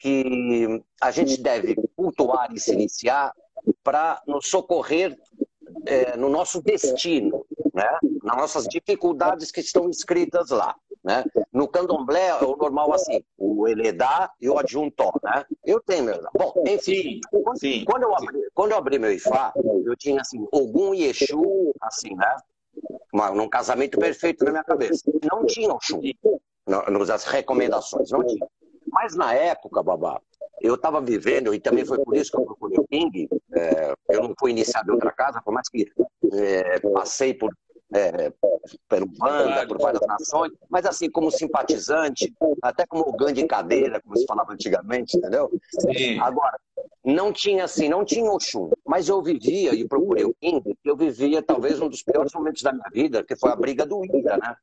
[SPEAKER 2] que a gente deve cultuar e se iniciar para nos socorrer é, no nosso destino, né? Nas nossas dificuldades que estão escritas lá. né? No candomblé é o normal assim, o eledá e o adjuntó, né? Eu tenho meu Bom, enfim, quando, Sim. quando, eu abri, quando eu abri meu Ifá, eu tinha assim, Ogum e Exu, assim, né? Uma, num casamento perfeito na minha cabeça. Não tinha Oxum nas recomendações, não tinha. Mas na época, Babá, eu estava vivendo, e também foi por isso que eu procurei o King, é, eu não fui iniciado em outra casa, por mais que é, passei por é, pelo banda, por várias nações, mas assim, como simpatizante, até como Gandhi de cadeira, como se falava antigamente, entendeu? Sim. Agora, não tinha assim, não tinha Oxum, mas eu vivia, e procurei o King, eu vivia talvez um dos piores momentos da minha vida, que foi a briga do Ira, né?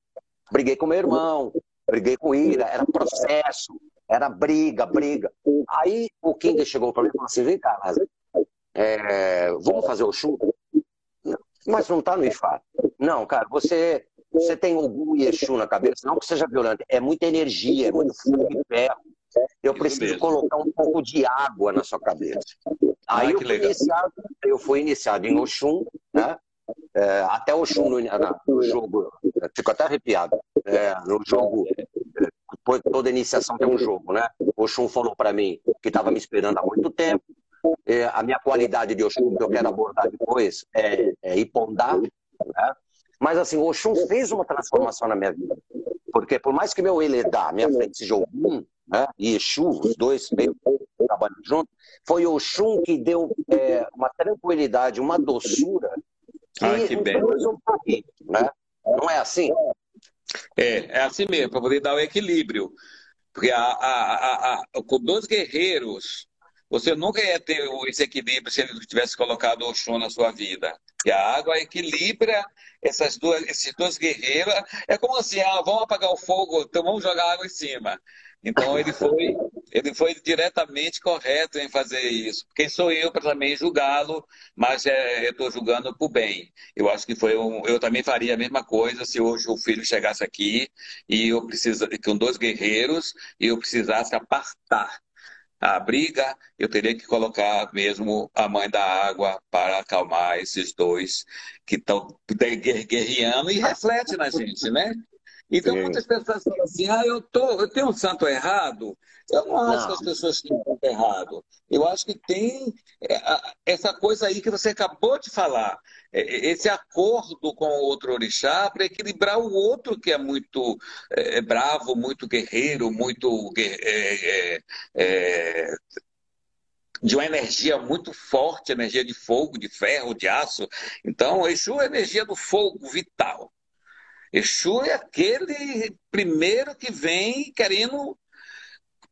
[SPEAKER 2] Briguei com meu irmão, briguei com Ira, era processo, era briga, briga. Aí o King chegou para mim e falou assim: vem cá, é, vamos fazer o chumbo? Mas não está no IFA. Não, cara, você, você tem Ogum e Exu na cabeça, não que seja violento, é muita energia, é muito fogo e ferro. Eu preciso colocar um pouco de água na sua cabeça. Ah, Aí eu, fui iniciado, eu fui iniciado em Oxum, né? É, até Oxum no, no jogo, fico até arrepiado, é, no jogo toda iniciação tem um jogo, né? Oxum falou para mim que estava me esperando há muito tempo. É, a minha qualidade de Oxum, que eu quero abordar depois, é, é Ipondá. Né? Mas assim, o Oxum fez uma transformação na minha vida. Porque por mais que meu Eledá, minha frente seja Ogum né? e Exu, os dois meio trabalham junto, foi o Oxum que deu é, uma tranquilidade, uma doçura que,
[SPEAKER 3] ah, que bem. um
[SPEAKER 2] né? Não é assim?
[SPEAKER 3] É, é assim mesmo, para poder dar o equilíbrio. Porque a, a, a, com dois guerreiros, você nunca ia ter esse equilíbrio se ele tivesse colocado o Oxum na sua vida. E a água equilibra essas duas, esses dois guerreiros. É como assim, ah, vamos apagar o fogo, então vamos jogar água em cima. Então ele foi, ele foi diretamente correto em fazer isso. Quem sou eu para também julgá-lo, mas é, eu estou julgando por bem. Eu acho que foi um, eu também faria a mesma coisa se hoje o filho chegasse aqui e eu precisa com dois guerreiros e eu precisasse apartar a briga, eu teria que colocar mesmo a mãe da água para acalmar esses dois que estão guerreando e reflete na gente, né? Então, Sim. muitas pessoas falam assim: ah, eu, tô, eu tenho um santo errado. Eu não acho não. que as pessoas têm um santo errado. Eu acho que tem é, essa coisa aí que você acabou de falar, é, é, esse acordo com o outro orixá para equilibrar o outro que é muito é, bravo, muito guerreiro, muito. É, é, de uma energia muito forte, energia de fogo, de ferro, de aço. Então, Exu é energia do fogo vital. Exu é aquele primeiro que vem querendo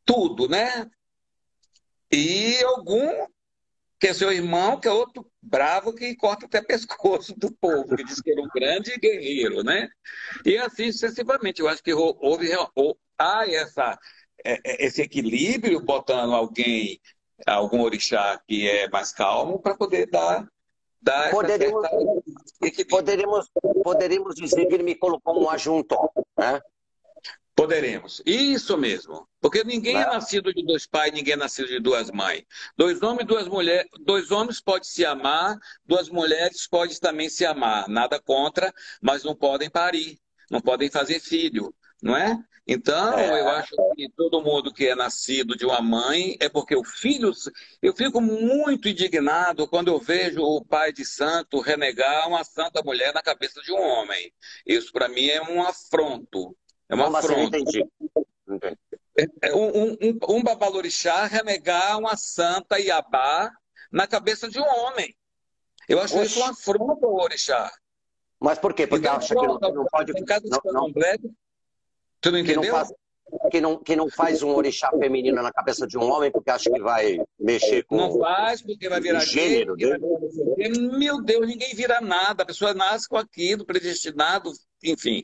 [SPEAKER 3] tudo, né? E algum que é seu irmão, que é outro bravo que corta até pescoço do povo, que diz que era um grande guerreiro, né? E assim sucessivamente. Eu acho que houve há essa, é, é, esse equilíbrio botando alguém, algum orixá que é mais calmo, para poder dar
[SPEAKER 2] poderíamos, poderíamos dizer que ele me colocou um ajunto, né?
[SPEAKER 3] Poderemos. Isso mesmo. Porque ninguém é nascido de dois pais, ninguém é nascido de duas mães. Dois homens, duas mulheres, dois homens podem se amar, duas mulheres podem também se amar. Nada contra, mas não podem parir, não podem fazer filho, não é? Então, é. eu acho que todo mundo que é nascido de uma mãe é porque o filho. Eu fico muito indignado quando eu vejo o pai de santo renegar uma santa mulher na cabeça de um homem. Isso, para mim, é um afronto. É uma afronta. Entendi. É, é um, um, um babalorixá renegar uma santa Iabá na cabeça de um homem. Eu acho Oxi. isso um afronto ao orixá.
[SPEAKER 2] Mas por quê? Porque então, acha que não, não pode... Não, não,
[SPEAKER 3] tu não entendeu? Que não, faz,
[SPEAKER 2] que, não, que não faz um orixá feminino na cabeça de um homem porque acha que vai mexer com.
[SPEAKER 3] Não faz, porque vai virar
[SPEAKER 2] gênero. Gay,
[SPEAKER 3] vai... Meu Deus, ninguém vira nada. A pessoa nasce com aquilo, predestinado, enfim.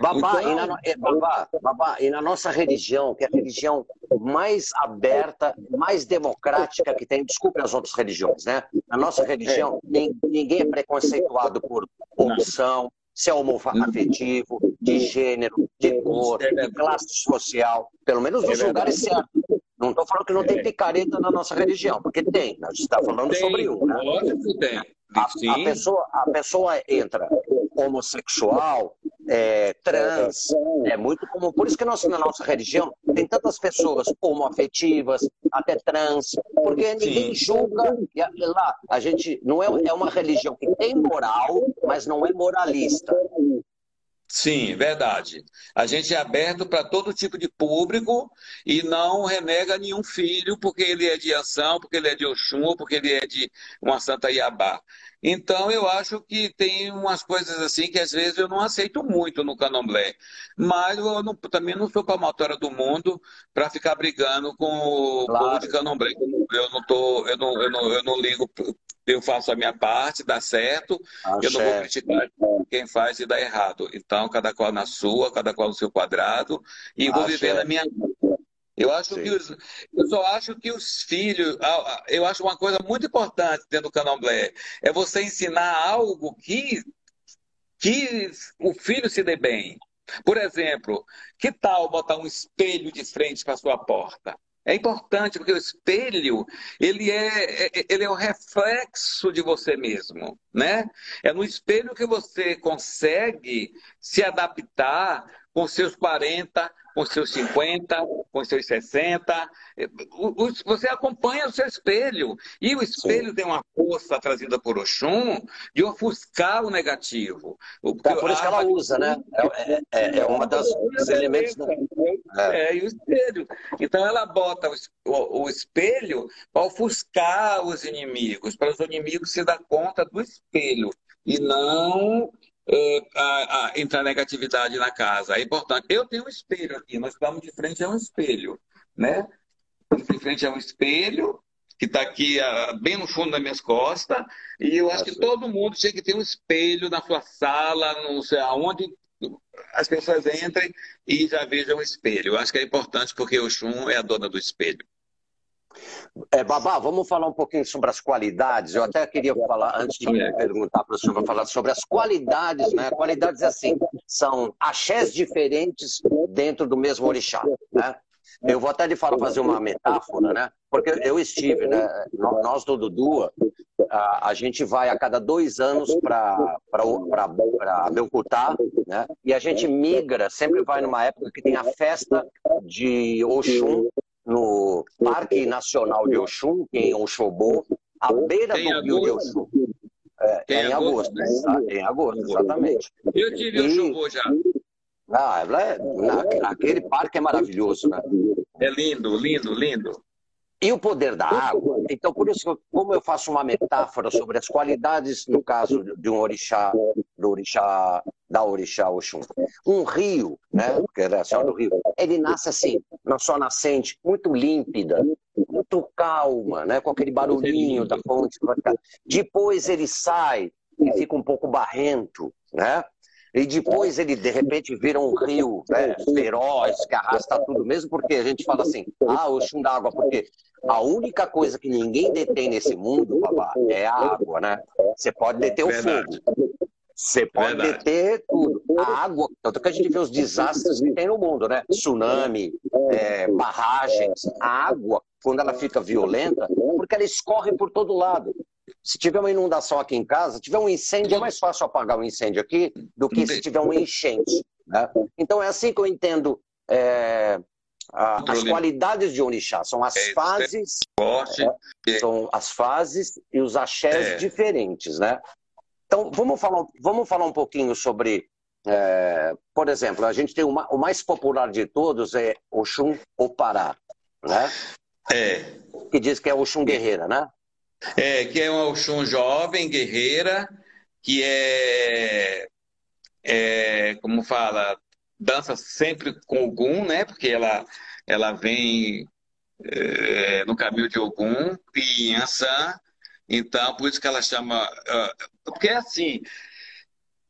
[SPEAKER 2] Babá, então... e, na, é, babá, babá, e na nossa religião, que é a religião mais aberta, mais democrática que tem, desculpe as outras religiões, né? Na nossa religião, é. ninguém é preconceituado por opção, se é homoafetivo, de gênero, de cor, de classe social, pelo menos nos é lugares certos. Não estou falando que não tem picareta na nossa religião, porque tem, a gente está falando tem, sobre um. Né?
[SPEAKER 3] tem.
[SPEAKER 2] A, a, pessoa, a pessoa entra homossexual, é, trans, é muito comum. Por isso que nós, na nossa religião tem tantas pessoas homoafetivas, até trans, porque ninguém Sim. julga. E lá, a gente não é, é uma religião que tem moral, mas não é moralista.
[SPEAKER 3] Sim, verdade. A gente é aberto para todo tipo de público e não renega nenhum filho porque ele é de ação, porque ele é de Oxum, porque ele é de uma Santa Iabá. Então, eu acho que tem umas coisas assim que às vezes eu não aceito muito no candomblé. Mas eu não, também não sou palmatória do mundo para ficar brigando com o claro. povo de candomblé. Eu não, tô, eu, não, eu, não, eu não ligo, eu faço a minha parte, dá certo. eu não vou criticar quem faz e dá errado. Então, cada qual na sua, cada qual no seu quadrado. E vou viver na minha eu acho Sim. que os, eu só acho que os filhos, eu acho uma coisa muito importante dentro do candomblé, é você ensinar algo que, que o filho se dê bem. Por exemplo, que tal botar um espelho de frente para sua porta? É importante porque o espelho ele é, é, ele é o reflexo de você mesmo, né? É no espelho que você consegue se adaptar com seus 40, com seus 50, com seus 60. Você acompanha o seu espelho. E o espelho Sim. tem uma força trazida por Oxum de ofuscar o negativo.
[SPEAKER 2] É por isso que ela usa, né? É, é, é uma das dos elementos.
[SPEAKER 3] É. é, e o espelho. Então ela bota o, o espelho para ofuscar os inimigos, para os inimigos se dar conta do espelho e não uh, a, a, entrar negatividade na casa. É importante. Eu tenho um espelho aqui, nós estamos de frente a um espelho, né? De frente a um espelho que está aqui uh, bem no fundo das minhas costas, e eu acho que todo mundo tinha que ter um espelho na sua sala, não sei aonde as pessoas entrem e já vejam o espelho. Eu acho que é importante porque o Xum é a dona do espelho.
[SPEAKER 2] É, Babá, vamos falar um pouquinho sobre as qualidades. Eu até queria falar, antes de perguntar para o senhor, falar sobre as qualidades, né? Qualidades assim, são axés diferentes dentro do mesmo orixá, né? Eu vou até lhe falar, fazer uma metáfora, né? Porque eu estive, né? Nós do Dudu, a, a gente vai a cada dois anos para Belcutá, né? E a gente migra, sempre vai numa época que tem a festa de Oxum no Parque Nacional de Oxum, em Oxobô, à beira do rio de Oxum. É, é em agosto, né? Em agosto, exatamente.
[SPEAKER 3] Eu tive e... Oxobô já.
[SPEAKER 2] Ah, é, aquele parque é maravilhoso, né?
[SPEAKER 3] É lindo, lindo, lindo.
[SPEAKER 2] E o poder da água. Então, por isso, como eu faço uma metáfora sobre as qualidades, no caso de um orixá, do orixá, da orixá Oxum. Um rio, né, que é a senhora do rio, ele nasce assim, na sua nascente, muito límpida, muito calma, né, com aquele barulhinho da fonte. Depois ele sai e fica um pouco barrento, né? E depois ele, de repente, vira um rio né, feroz, que arrasta tudo, mesmo porque a gente fala assim, ah, o chum d'água, porque a única coisa que ninguém detém nesse mundo, babá, é a água, né? Você pode deter o Verdade. fogo. Você pode Verdade. deter tudo. A água, tanto que a gente vê os desastres que tem no mundo, né? Tsunami, é, barragens. A água, quando ela fica violenta, porque ela escorre por todo lado. Se tiver uma inundação aqui em casa, se tiver um incêndio, é mais fácil apagar um incêndio aqui do que se tiver um enchente. Né? Então é assim que eu entendo é, a, as qualidades de Orixá. São as é, fases. É, são as fases e os axés é. diferentes, né? Então vamos falar, vamos falar um pouquinho sobre. É, por exemplo, a gente tem uma, o mais popular de todos é Oxum Opará, né?
[SPEAKER 3] É.
[SPEAKER 2] Que diz que é Oxum Guerreira, né?
[SPEAKER 3] É, que é uma Oxum jovem, guerreira, que é, é, como fala, dança sempre com Ogum, né? Porque ela, ela vem é, no caminho de Ogum e Ansan. Então, por isso que ela chama. Uh, porque é assim.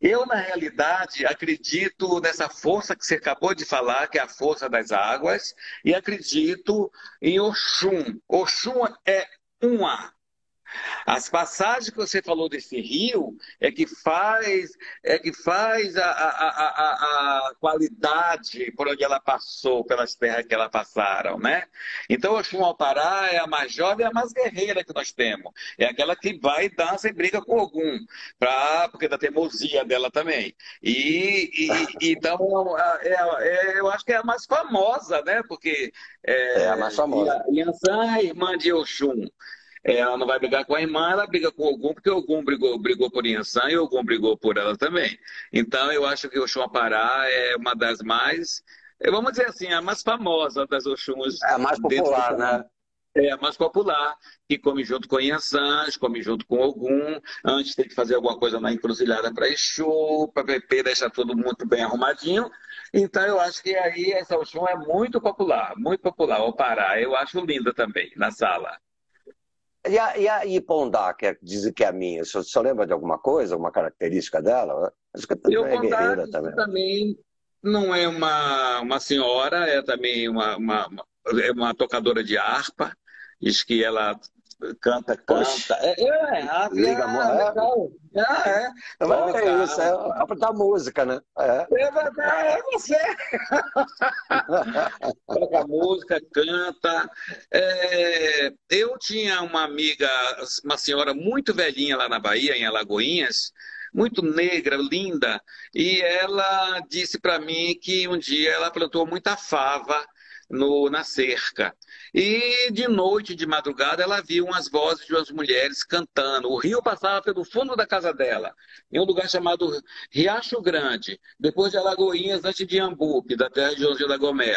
[SPEAKER 3] Eu, na realidade, acredito nessa força que você acabou de falar, que é a força das águas, e acredito em Oxum. Oxum é uma. As passagens que você falou desse rio é que faz, é que faz a, a, a, a qualidade por onde ela passou, pelas terras que ela passaram, né? Então, Oxum Alpará é a mais jovem e a mais guerreira que nós temos. É aquela que vai, dança e briga com algum, pra, porque da teimosia dela também. E, e então, é, é, eu acho que é a mais famosa, né? Porque
[SPEAKER 2] é, é a mais famosa.
[SPEAKER 3] Yansan é irmã de Oxum. Ela não vai brigar com a irmã, ela briga com o Ogum, porque o Ogum brigou, brigou por Yansan e o Ogum brigou por ela também. Então, eu acho que o Oxum Apará é uma das mais, vamos dizer assim, a mais famosa das Oxuns.
[SPEAKER 2] É a mais popular, né?
[SPEAKER 3] É a mais popular, que come junto com Yansan, come junto com Ogum. Antes tem que fazer alguma coisa na encruzilhada para Exu, para PP, deixar tudo muito bem arrumadinho. Então, eu acho que aí essa Oxum é muito popular, muito popular. O Pará, eu acho linda também, na sala.
[SPEAKER 2] E a, e a Ipondá, que é, dizem que é a minha, o senhor, lembra de alguma coisa, uma característica dela?
[SPEAKER 3] Acho que é guerreira também. também não é uma, uma senhora, é também uma, uma, uma, é uma tocadora de harpa. Diz que ela canta, canta.
[SPEAKER 2] É, é, a, Liga, é, legal. É, é. Toca, é isso, é, é pra dar música, né?
[SPEAKER 3] É, é, é você. [LAUGHS] Toca música, canta. É, eu tinha uma amiga, uma senhora muito velhinha lá na Bahia, em Alagoinhas, muito negra, linda, e ela disse para mim que um dia ela plantou muita fava no, na cerca. E de noite, de madrugada, ela viu umas vozes de umas mulheres cantando. O rio passava pelo fundo da casa dela, em um lugar chamado Riacho Grande, depois de Alagoinhas, antes de Ambupe, da terra de da Gomé.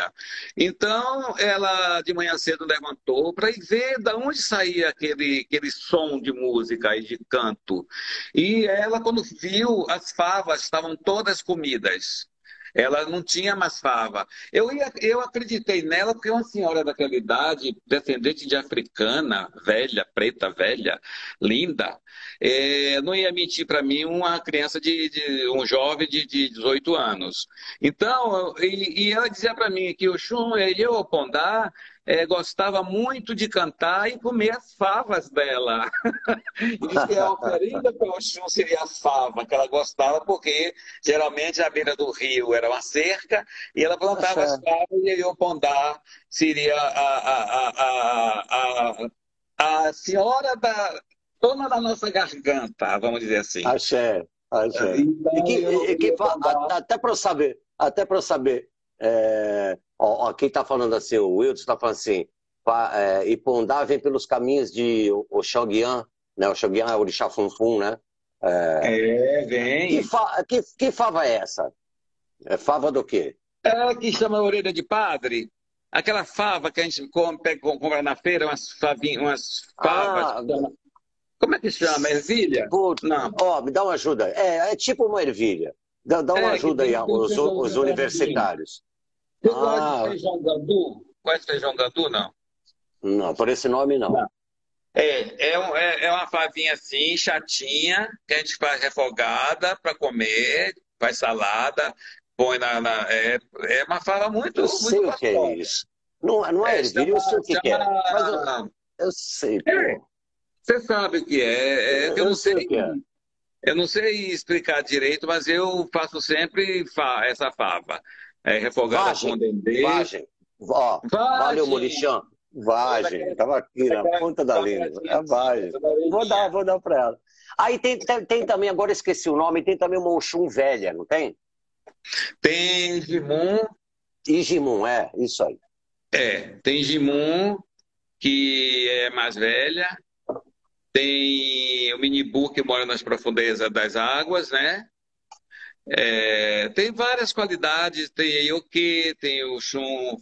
[SPEAKER 3] Então, ela de manhã cedo levantou para ver de onde saía aquele, aquele som de música e de canto. E ela, quando viu, as favas estavam todas comidas. Ela não tinha mais fava. Eu, ia, eu acreditei nela porque uma senhora daquela idade, descendente de africana, velha, preta, velha, linda, é, não ia mentir para mim uma criança de, de, um jovem de, de 18 anos. Então, e, e ela dizia para mim que o Xum, eu, Pondá, é, gostava muito de cantar e comer as favas dela. [LAUGHS] Diz que a oferenda para Oxum seria a fava, que ela gostava, porque geralmente a beira do rio era uma cerca e ela plantava as favas e o pondá seria a, a, a, a, a senhora da dona da nossa garganta, vamos dizer assim.
[SPEAKER 2] Axé, axé. Então, e que, e que, até para eu saber, até para eu saber, é, ó, ó, quem está falando assim, o Wilson está falando assim, é, Ipondá vem pelos caminhos de Oxoguian, né? Oxoguian é orixá Funfun, né?
[SPEAKER 3] É, é vem.
[SPEAKER 2] Que, fa, que, que, fava é essa? É fava do quê?
[SPEAKER 3] É que chama orelha de padre. Aquela fava que a gente come, pega, compra na feira, umas favinhas, umas favas. Ah, como é que chama? Ervilha?
[SPEAKER 2] Não. Ó, me dá uma ajuda. É, é tipo uma ervilha. Dá, dá uma é, ajuda aí aos, os universitários.
[SPEAKER 3] Você ah. gosta de feijão gadu? Conhece feijão gadu, não?
[SPEAKER 2] Não, por esse nome não. não.
[SPEAKER 3] É, é, é, é, uma favinha assim, chatinha, que a gente faz refogada para comer, faz salada, põe na. na é, é uma fava muito.
[SPEAKER 2] Eu sei o que é isso. Não, não é, é ervilha, eu sei o que, chama... que é. Mas eu, eu sei. É,
[SPEAKER 3] você sabe o que é. é eu, eu, não sei. sei o que é. Eu não sei explicar direito, mas eu faço sempre essa fava é, refogada vagem, com dendê.
[SPEAKER 2] Vagem. Ó, vagem. Valeu, Morichão. Vagem. Estava aqui na ponta da língua. É vagem. Vou dar, vou dar para ela. Aí tem, tem, tem, também, agora esqueci o nome, tem também uma Oxum velha, não tem?
[SPEAKER 3] Tem Gimum.
[SPEAKER 2] E Gimum, é, isso aí.
[SPEAKER 3] É, tem Gimum, que é mais velha. Tem o Minibu, que mora nas profundezas das águas, né? É, tem várias qualidades, tem Ioque, tem o Xum,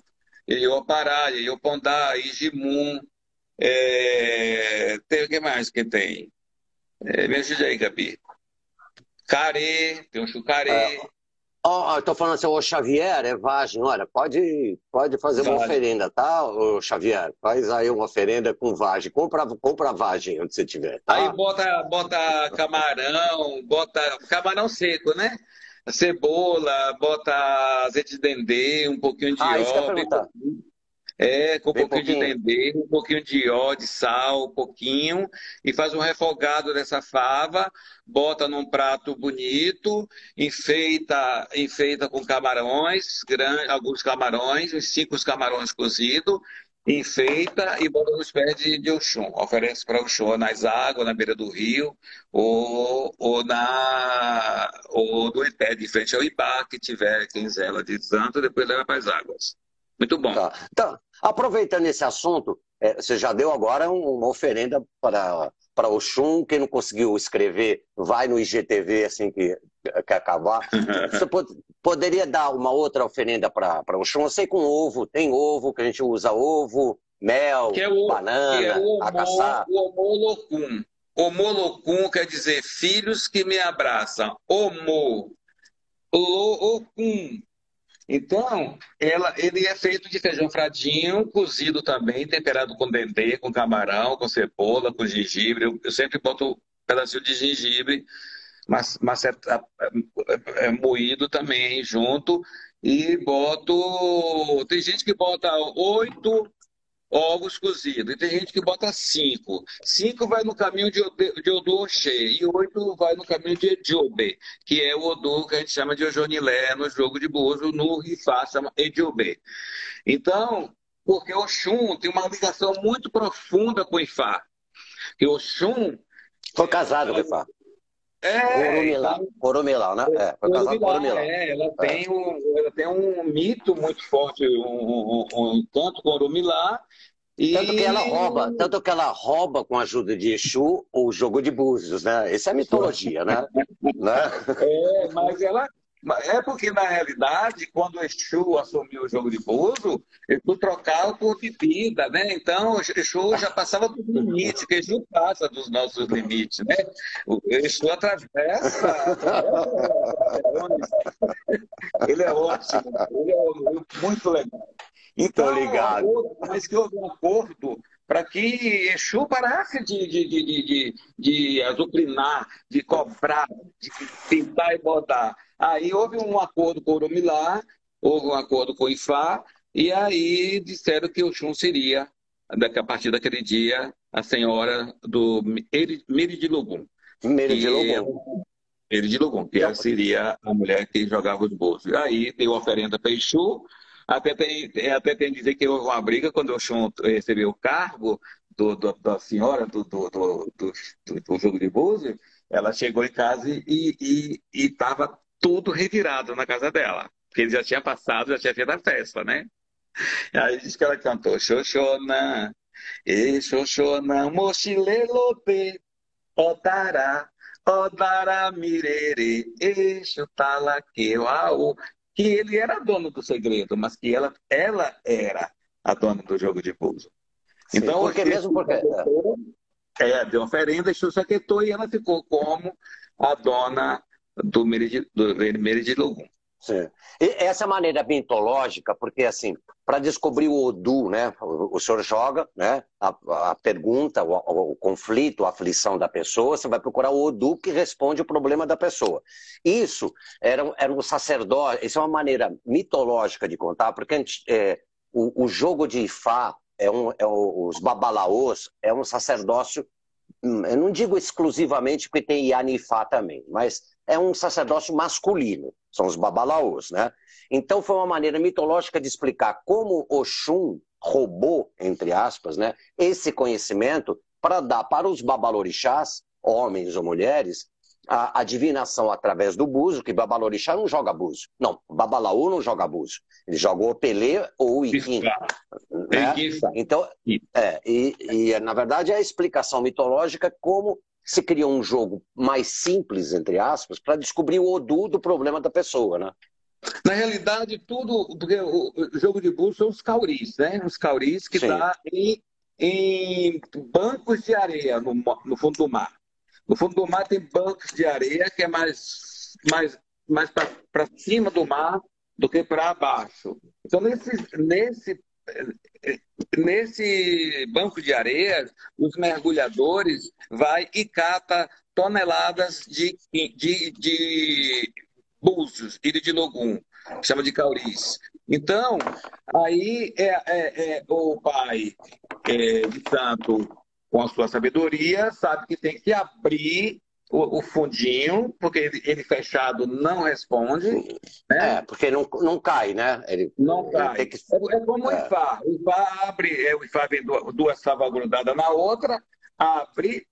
[SPEAKER 3] Iopará, Iopondá, Ijimun, é, tem o que mais que tem? É, me ajude aí, Gabi. Care, tem o Chucaré. É.
[SPEAKER 2] Oh, eu tô falando assim, o Xavier é vagem, olha, pode, pode fazer uma oferenda, tá, ô Xavier? Faz aí uma oferenda com vagem, compra, compra vagem onde você tiver. Tá?
[SPEAKER 3] Aí bota, bota camarão, bota camarão seco, né? Cebola, bota azeite de dendê, um pouquinho de ah, óleo. É, com um pouquinho, pouquinho, de dendê, um pouquinho de óleo, de sal, um pouquinho, e faz um refogado dessa fava, bota num prato bonito, enfeita, enfeita com camarões, grande, alguns camarões, uns cinco camarões cozidos, enfeita e bota nos pés de, de Oxum. Oferece para Oxum nas águas, na beira do rio, ou, ou, na, ou no pé de frente ao Ibá, que tiver quinzela de santo, depois leva para as águas. Muito bom.
[SPEAKER 2] Tá. Então, aproveitando esse assunto, é, você já deu agora uma oferenda para para Oxum, quem não conseguiu escrever, vai no IGTV assim que, que acabar. [LAUGHS] Você pod poderia dar uma outra oferenda para Oxum? Eu sei com ovo, tem ovo, que a gente usa ovo, mel,
[SPEAKER 3] é o,
[SPEAKER 2] banana,
[SPEAKER 3] é o acaçá. O homolocum. Homolocum quer dizer filhos que me abraçam. Homo. Locum então, ela, ele é feito de feijão fradinho, cozido também, temperado com dendê, com camarão, com cebola, com gengibre. Eu, eu sempre boto um pedacinho de gengibre, mas, mas é, é, é, moído também junto. E boto. Tem gente que bota oito ovos cozidos. E tem gente que bota cinco. Cinco vai no caminho de, de Odu Oxê e oito vai no caminho de Ediobe, que é o Odu que a gente chama de Ojonilé no jogo de Bozo, no Rifá chama Ediobe. Então, porque Oxum tem uma ligação muito profunda com o Ifá. Que Oxum...
[SPEAKER 2] Foi casado com o Ifá.
[SPEAKER 3] É,
[SPEAKER 2] Oromelau, então, né? É, foi casado com Oromelau.
[SPEAKER 3] É, ela, é. Tem um, ela tem um mito muito forte, um, um, um encanto com Oromilá.
[SPEAKER 2] E... Tanto que ela rouba, tanto que ela rouba com a ajuda de Exu o jogo de búzios, né? Essa é a mitologia, né? né? [LAUGHS]
[SPEAKER 3] É, mas ela, é porque, na realidade, quando o Exu assumiu o jogo de Bozo, ele trocava por bebida, né? Então, o Exu já passava do limite, que Exu passa dos nossos limites, né? O Exu atravessa. ele é ótimo, ele é muito legal. Então, ligado. Mas que houve um acordo para que Exu parasse de, de, de, de, de, de azucrinar, de cobrar, de pintar e botar. Aí houve um acordo com o Urumilá, houve um acordo com o Ifá, e aí disseram que o Xum seria, a partir daquele dia, a senhora do Meridilogum.
[SPEAKER 2] Meridilogum.
[SPEAKER 3] Meridilogum, que seria a mulher que jogava os bolsos. Aí deu oferenda para Exu, até tem, até tem dizer que houve uma briga quando o Xum recebeu o cargo do, do, da senhora do, do, do, do, jogo de búzios, ela chegou em casa e estava tudo revirado na casa dela. Porque ele já tinha passado, já tinha feito a festa, né? E aí diz que ela cantou Xoxona, e Xoxona, mochilelope, otará, odara mirere, eixo talaqueuau. Que ele era dono do segredo, mas que ela, ela era a dona do jogo de pouso.
[SPEAKER 2] Então, porque mesmo porque...
[SPEAKER 3] É, deu oferenda, Xuxaquetou e ela ficou como a dona do Meridilogum.
[SPEAKER 2] Sim. E essa maneira mitológica, porque assim, para descobrir o Odu, né, o, o senhor joga, né, a, a pergunta, o, o, conflito, a aflição da pessoa, você vai procurar o Odu que responde o problema da pessoa. Isso era, era um sacerdote, isso é uma maneira mitológica de contar, porque gente, é, o, o, jogo de Ifá, é um, é os babalaôs, é um sacerdócio, hum, eu não digo exclusivamente porque tem Yanifá também, mas é um sacerdócio masculino, são os babalaôs, né? Então foi uma maneira mitológica de explicar como Oxum roubou, entre aspas, né, esse conhecimento para dar para os babalorixás, homens ou mulheres, a, adivinação através do buzo, que babalorixá não joga buzo. Não, babalaú não joga buzo. Ele joga o opelê ou o iquim. Né? Então, é, e, e, na verdade é a explicação mitológica como se cria um jogo mais simples, entre aspas, para descobrir o Odu do problema da pessoa, né?
[SPEAKER 3] Na realidade, tudo, porque o jogo de búzios são os cauris, né? Os cauris que estão tá em, em, bancos de areia no, no, fundo do mar. No fundo do mar tem bancos de areia que é mais, mais, mais para cima do mar do que para baixo. Então, nesse, nesse Nesse banco de areia, os mergulhadores vai e cata toneladas de, de, de búzios, ilha de logum, chama de cauris. Então, aí é, é, é o pai é, de santo, com a sua sabedoria, sabe que tem que abrir o, o fundinho, porque ele, ele, fechado não responde.
[SPEAKER 2] Né? É, porque não, não cai, né?
[SPEAKER 3] Ele, não cai. Que... É, é, como é. o IFA. O IFA abre, é, o IFA vem duas, favas grudadas na outra, abre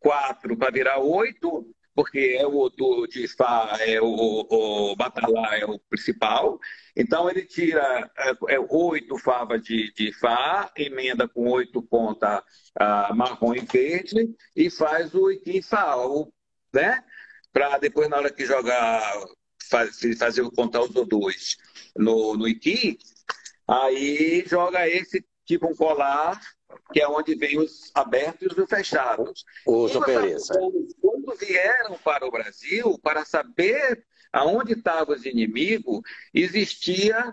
[SPEAKER 3] quatro para virar oito, porque é o do de Fá, é o, o Batalá é o principal. Então ele tira é, é oito favas de, de Fá, emenda com oito pontas ah, marrom e verde e faz o Iquim Fá, né? Para depois, na hora que jogar, fazer contar os dois no, no Iqui, aí joga esse tipo um colar que é onde vem os abertos e os fechados.
[SPEAKER 2] Os opereça.
[SPEAKER 3] Quando vieram para o Brasil, para saber aonde estavam os inimigos, existia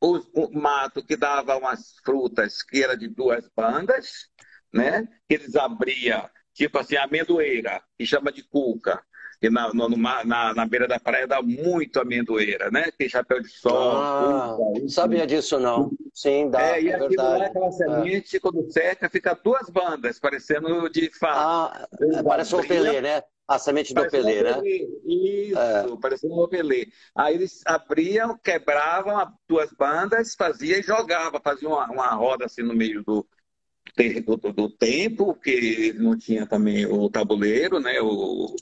[SPEAKER 3] o, o, mato que dava umas frutas que era de duas bandas, né? Que eles abriam, tipo assim, amendoeira, que chama de cuca. Que na, no, na, na, beira da praia dá muito amendoeira, né? Tem chapéu de sol.
[SPEAKER 2] Ah, não sabia disso, não. Sim, dá. É,
[SPEAKER 3] e é aquilo verdade. lá, aquela semente, é. quando seca, fica duas bandas, parecendo de fato.
[SPEAKER 2] Ah, parece um pelê, né? A semente do opelê, né?
[SPEAKER 3] Isso, é. parecendo um opelê. Aí eles abriam, quebravam duas bandas, fazia e jogava, fazia uma, uma roda assim no meio do, do, do tempo, porque não tinha também o tabuleiro, né? O,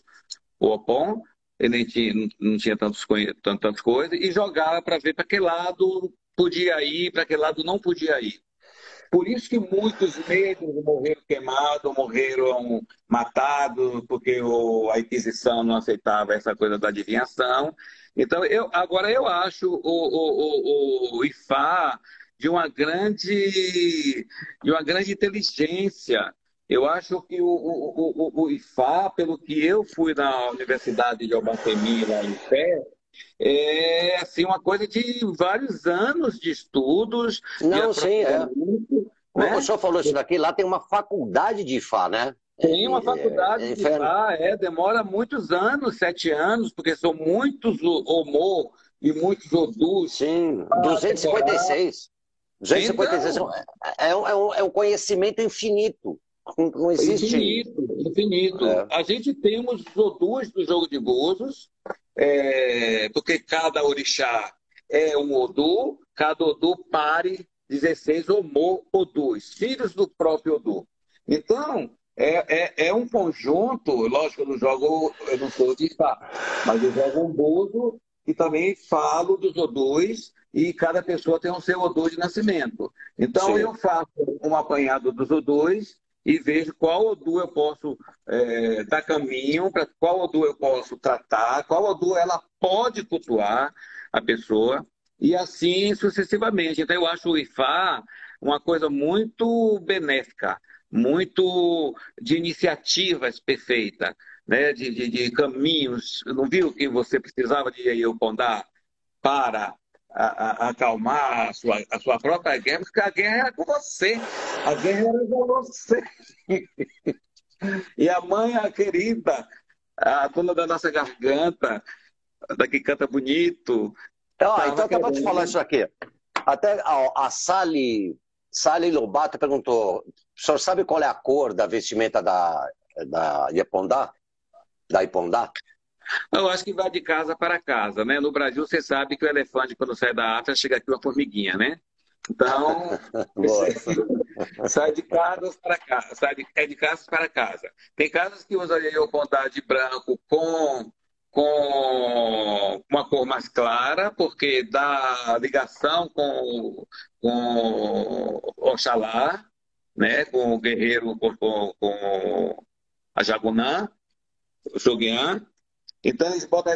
[SPEAKER 3] o Opon, ele nem tinha, não tinha tantos, tantas coisas, e jogava para ver para que lado podia ir, para que lado não podia ir. Por isso que muitos negros morreram queimados, morreram matados, porque o, a Inquisição não aceitava essa coisa da adivinhação. Então, eu, agora eu acho o, o, o, o IFA de uma grande, de uma grande inteligência eu acho que o, o, o, o IFA, pelo que eu fui na Universidade de Albatemi, lá em Pé, é assim, uma coisa de vários anos de estudos.
[SPEAKER 2] Não, de sim, é. Né? O senhor falou isso daqui, lá tem uma faculdade de IFA, né?
[SPEAKER 3] Tem uma faculdade é, é, de IFA, é, demora muitos anos, sete anos, porque são muitos Homo e muitos Odus.
[SPEAKER 2] Sim, 256. 256 então, é, é, um, é um conhecimento infinito. Não existe.
[SPEAKER 3] Infinito, infinito. É. A gente tem os do jogo de búzios, é, porque cada orixá é um odu, cada odu pare 16 homo odus, filhos do próprio odu. Então, é, é, é, um conjunto, lógico, eu não jogo, eu não sou de Fá, mas eu jogo um buzo e também falo dos odus e cada pessoa tem o seu odor de nascimento. Então Sim. eu faço um apanhado dos odus e vejo qual odor eu posso é, dar caminho, para qual odor eu posso tratar, qual odor ela pode cultuar a pessoa, e assim sucessivamente. Então, eu acho o IFA uma coisa muito benéfica, muito de iniciativas perfeita, né? de, de, de caminhos. Não viu que você precisava de eu Pondar para a, a, acalmar a sua, a sua própria guerra, porque a guerra era com você. A guerra era com você. e a mãe, a querida, a dona da nossa garganta, da que canta bonito.
[SPEAKER 2] Ah, então acabou de falar isso aqui. Até a, a Sally, Sally Lobato perguntou: o senhor sabe qual é a cor da vestimenta da, da Iapondá? Da Ipondá?
[SPEAKER 3] Eu acho que vai de casa para casa, né? No Brasil, você sabe que o elefante, quando sai da África, chega aqui uma formiguinha, né? Então, [LAUGHS] sai de casa para casa, sai de, é de casa para casa. Tem casas que usam o contar de branco com, com uma cor mais clara, porque dá ligação com, com Oxalá, né? com o guerreiro, com, com a Jagunã, o Shoguian. Então eles botam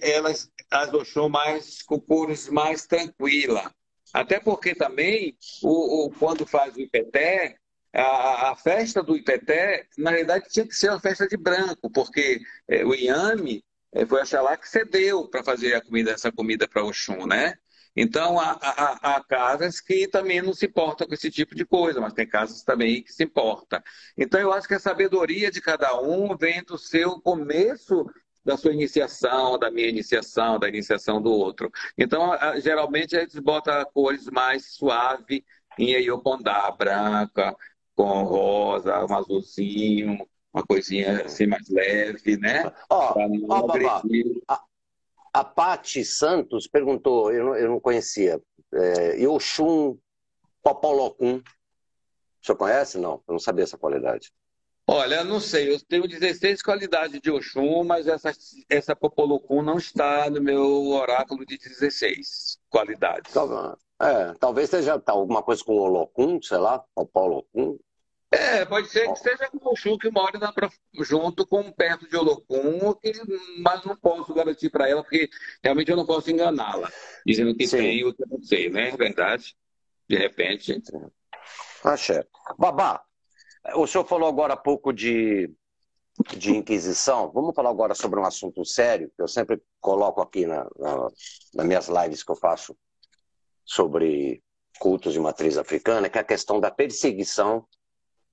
[SPEAKER 3] elas, as Oxum mais com cores mais tranquila. Até porque também, o, o, quando faz o Ipeté, a, a, festa do Ipeté, na realidade, tinha que ser uma festa de branco, porque é, o Iame é, foi a lá que cedeu para fazer a comida, essa comida para Oxum, né? Então, há, há, há, casas que também não se importam com esse tipo de coisa, mas tem casas também que se importam. Então, eu acho que a sabedoria de cada um vem do seu começo da sua iniciação, da minha iniciação, da iniciação do outro. Então, geralmente, a gente bota cores mais suave em Eiopondá, branca, com rosa, um azulzinho, uma coisinha assim mais leve, né?
[SPEAKER 2] Ó, ó Babá, a, a Pati Santos perguntou, eu não, eu não conhecia, é, Yoshun Popolocum. O senhor conhece? Não, eu não sabia essa qualidade.
[SPEAKER 3] Olha, não sei, eu tenho 16 qualidades de Oxum, mas essa, essa Popolocum não está no meu oráculo de 16 qualidades.
[SPEAKER 2] É, talvez seja alguma coisa com Olocum, sei lá, Popolocum.
[SPEAKER 3] É, pode ser que seja com o Oxum que mora na, junto com perto de Olocum, mas não posso garantir para ela, porque realmente eu não posso enganá-la, dizendo que Sim. tem o que não sei, né? É verdade. De repente.
[SPEAKER 2] Axé. Babá, o senhor falou agora há pouco de, de Inquisição. Vamos falar agora sobre um assunto sério, que eu sempre coloco aqui na, na, nas minhas lives que eu faço sobre cultos de matriz africana, que é a questão da perseguição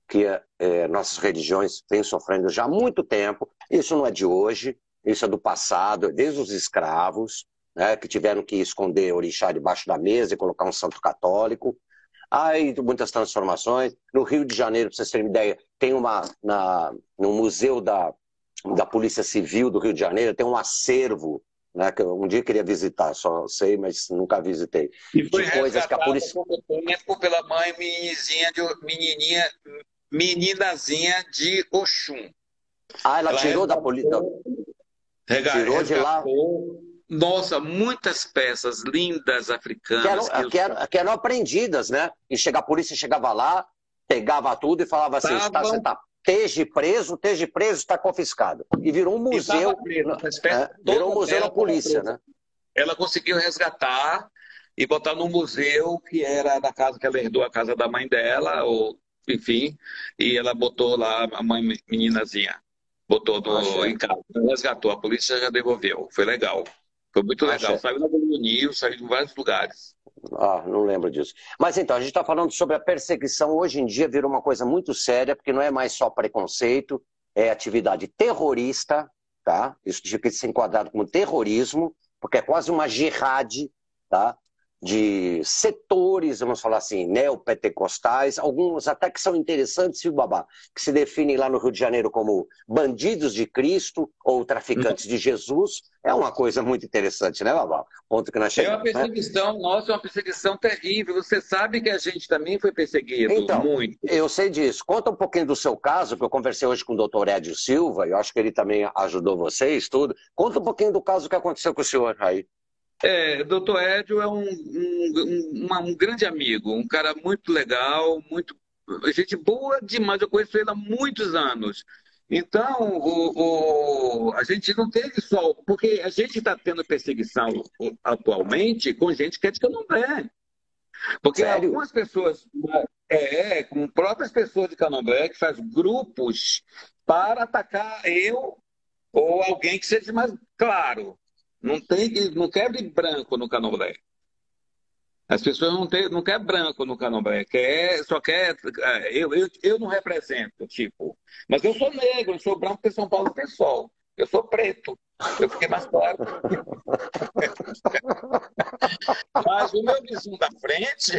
[SPEAKER 2] que é, nossas religiões têm sofrendo já há muito tempo. Isso não é de hoje, isso é do passado, é desde os escravos, né, que tiveram que esconder orixá debaixo da mesa e colocar um santo católico. Há muitas transformações. No Rio de Janeiro, para vocês terem uma ideia, tem uma, na, no Museu da, da Polícia Civil do Rio de Janeiro, tem um acervo né, que eu um dia queria visitar, só sei, mas nunca visitei.
[SPEAKER 3] E foi de coisas que a polícia pela mãe menininha de menininha meninazinha de Oxum.
[SPEAKER 2] Ah, ela, ela tirou da polícia.
[SPEAKER 3] Tirou de lá. Nossa, muitas peças lindas africanas.
[SPEAKER 2] Que eram, que, eram, que eram aprendidas, né? E chega, a polícia chegava lá, pegava tudo e falava assim: está, você está esteja preso, esteja preso, está confiscado. E virou um museu. Preso, é, virou um museu da polícia, né?
[SPEAKER 3] Ela conseguiu resgatar e botar no museu que era da casa que ela herdou a casa da mãe dela, ou enfim, e ela botou lá a mãe meninazinha. Botou no, em casa, resgatou, a polícia já devolveu. Foi legal. Foi muito legal. Saiu na News, saiu em vários lugares.
[SPEAKER 2] Ah, não lembro disso. Mas então, a gente está falando sobre a perseguição. Hoje em dia virou uma coisa muito séria, porque não é mais só preconceito, é atividade terrorista, tá? Isso tinha que ser enquadrado como terrorismo, porque é quase uma jihad, tá? De setores, vamos falar assim, neopentecostais, alguns até que são interessantes, viu, Babá? Que se definem lá no Rio de Janeiro como bandidos de Cristo ou traficantes de Jesus. É uma coisa muito interessante, né, Babá? Ponto que nós chegamos.
[SPEAKER 3] É uma né? perseguição, né? nossa, é uma perseguição terrível. Você sabe que a gente também foi perseguido
[SPEAKER 2] então,
[SPEAKER 3] muito.
[SPEAKER 2] Eu sei disso. Conta um pouquinho do seu caso, que eu conversei hoje com o doutor Edio Silva, eu acho que ele também ajudou vocês, tudo. Conta um pouquinho do caso que aconteceu com o senhor aí.
[SPEAKER 3] É, doutor Edio é um, um, um, um, grande amigo, um cara muito legal, muito gente boa demais. Eu conheço ele há muitos anos. Então, o, o, a gente não teve só. Porque a gente está tendo perseguição atualmente com gente que é de candomblé. Porque Sério? algumas pessoas, é, com próprias pessoas de candomblé, que faz grupos para atacar eu ou alguém que seja mais claro. Não tem não quebre branco no candomblé. As pessoas não, tem, não querem branco no candomblé, quer, só quer. É, eu, eu, eu não represento, tipo. Mas eu sou negro, eu sou branco porque São Paulo tem sol. Eu sou preto. Eu fiquei mais claro. [LAUGHS] Mas o meu vizinho da frente,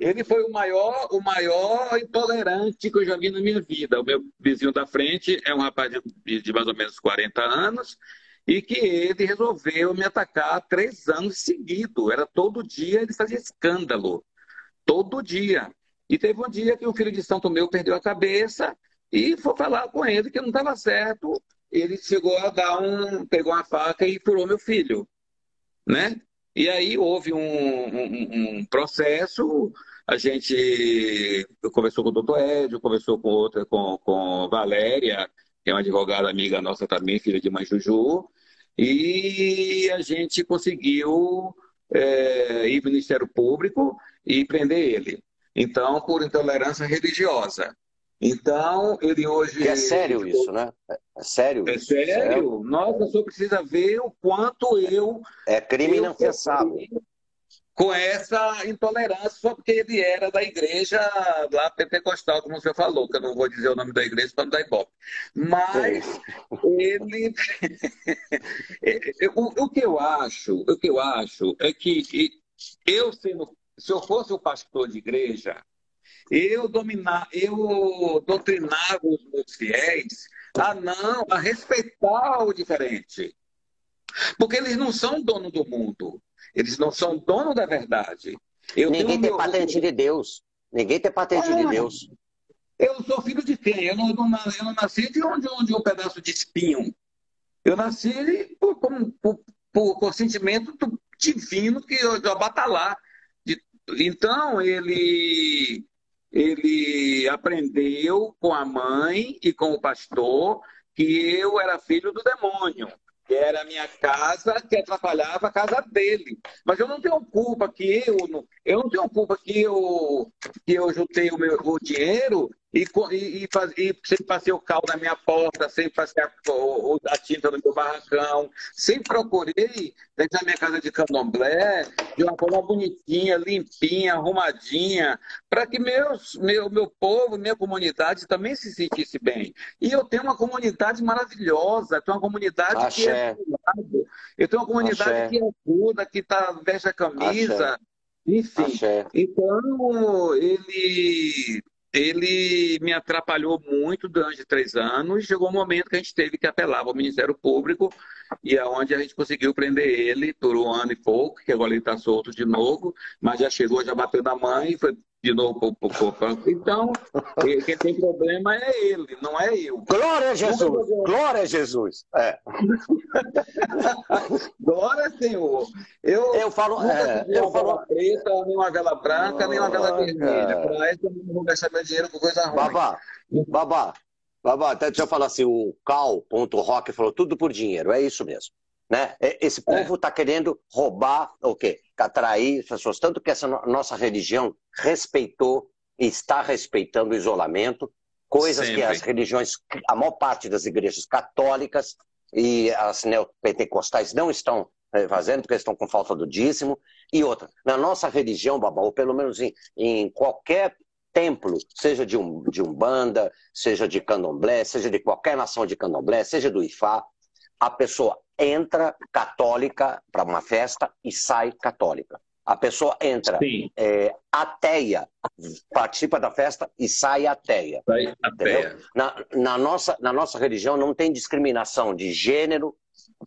[SPEAKER 3] ele foi o maior, o maior intolerante que eu já vi na minha vida. O meu vizinho da frente é um rapaz de, de mais ou menos 40 anos e que ele resolveu me atacar três anos seguidos. Era todo dia, ele fazia escândalo. Todo dia. E teve um dia que o filho de Santo Meu perdeu a cabeça e foi falar com ele que não estava certo. Ele chegou a dar um. pegou uma faca e furou meu filho. Né? E aí houve um, um, um processo. A gente conversou com o doutor Edio, conversou com outra, com, com Valéria, que é uma advogada amiga nossa também, filha de mãe Juju, e a gente conseguiu é, ir para o Ministério Público e prender ele. Então, por intolerância religiosa. Então, ele hoje.
[SPEAKER 2] é sério isso, né? É sério?
[SPEAKER 3] É sério. Nossa, só precisa ver o quanto eu.
[SPEAKER 2] É crime inafiançável.
[SPEAKER 3] Com essa intolerância, só porque ele era da igreja lá pentecostal, como você falou, que eu não vou dizer o nome da igreja para não dar ibope. Mas ele. [LAUGHS] o, que eu acho, o que eu acho é que eu sendo, se eu fosse o pastor de igreja, eu dominar, eu doutrinava os meus fiéis a não, a respeitar o diferente. Porque eles não são dono do mundo. Eles não são dono da verdade.
[SPEAKER 2] Eu Ninguém tem meu... patente de Deus. Ninguém tem patente é. de Deus.
[SPEAKER 3] Eu sou filho de quem? Eu não, eu não nasci de onde, onde um pedaço de espinho. Eu nasci por, por, por, consentimento divino que eu, eu batalar. Então, ele, ele aprendeu com a mãe e com o pastor que eu era filho do demônio era a minha casa, que atrapalhava a casa dele. Mas eu não tenho culpa que eu, eu não tenho culpa que eu, que eu juntei o meu o dinheiro e, e, e, faz, e sempre passei o cal na minha porta, sempre passei a, a, tinta no meu barracão, sempre procurei dentro da minha casa de candomblé de uma forma bonitinha, limpinha, arrumadinha, para que meus, meu, meu povo, minha comunidade também se sentisse bem. E eu tenho uma comunidade maravilhosa, tenho uma comunidade Axé. que é eu tenho uma comunidade Axé. que ajuda, que tá, veste a camisa. Axé. Enfim, então ele ele me atrapalhou muito durante três anos. Chegou um momento que a gente teve que apelar ao Ministério Público e aonde é a gente conseguiu prender ele por um ano e pouco, que agora ele está solto de novo, mas já chegou, já bateu na mãe, foi de novo para o Então, [LAUGHS] quem tem problema é ele, não é eu.
[SPEAKER 2] Glória a Jesus! Glória a Jesus! É. [LAUGHS]
[SPEAKER 3] Glória, Senhor! Eu, eu falo, é, eu uma falo... preta, nem uma vela branca, oh, nem uma vela vermelha. Para essa eu não vou gastar meu dinheiro com coisa ruim.
[SPEAKER 2] Babá, babá, babá, até deixa eu falar assim, o Cal.rock falou tudo por dinheiro, é isso mesmo. Né? É, esse é. povo está é. querendo roubar o quê? Atrair as pessoas. Tanto que essa nossa religião respeitou e está respeitando o isolamento, coisas Sempre. que as religiões, a maior parte das igrejas católicas e as neopentecostais não estão eh, fazendo, porque estão com falta do dízimo. E outra, na nossa religião, Babá, ou pelo menos em, em qualquer templo, seja de, um, de Umbanda, seja de Candomblé, seja de qualquer nação de Candomblé, seja do Ifá, a pessoa entra católica para uma festa e sai católica. A pessoa entra é, ateia, participa da festa e sai ateia. Sai ateia. Na, na, nossa, na nossa religião não tem discriminação de gênero,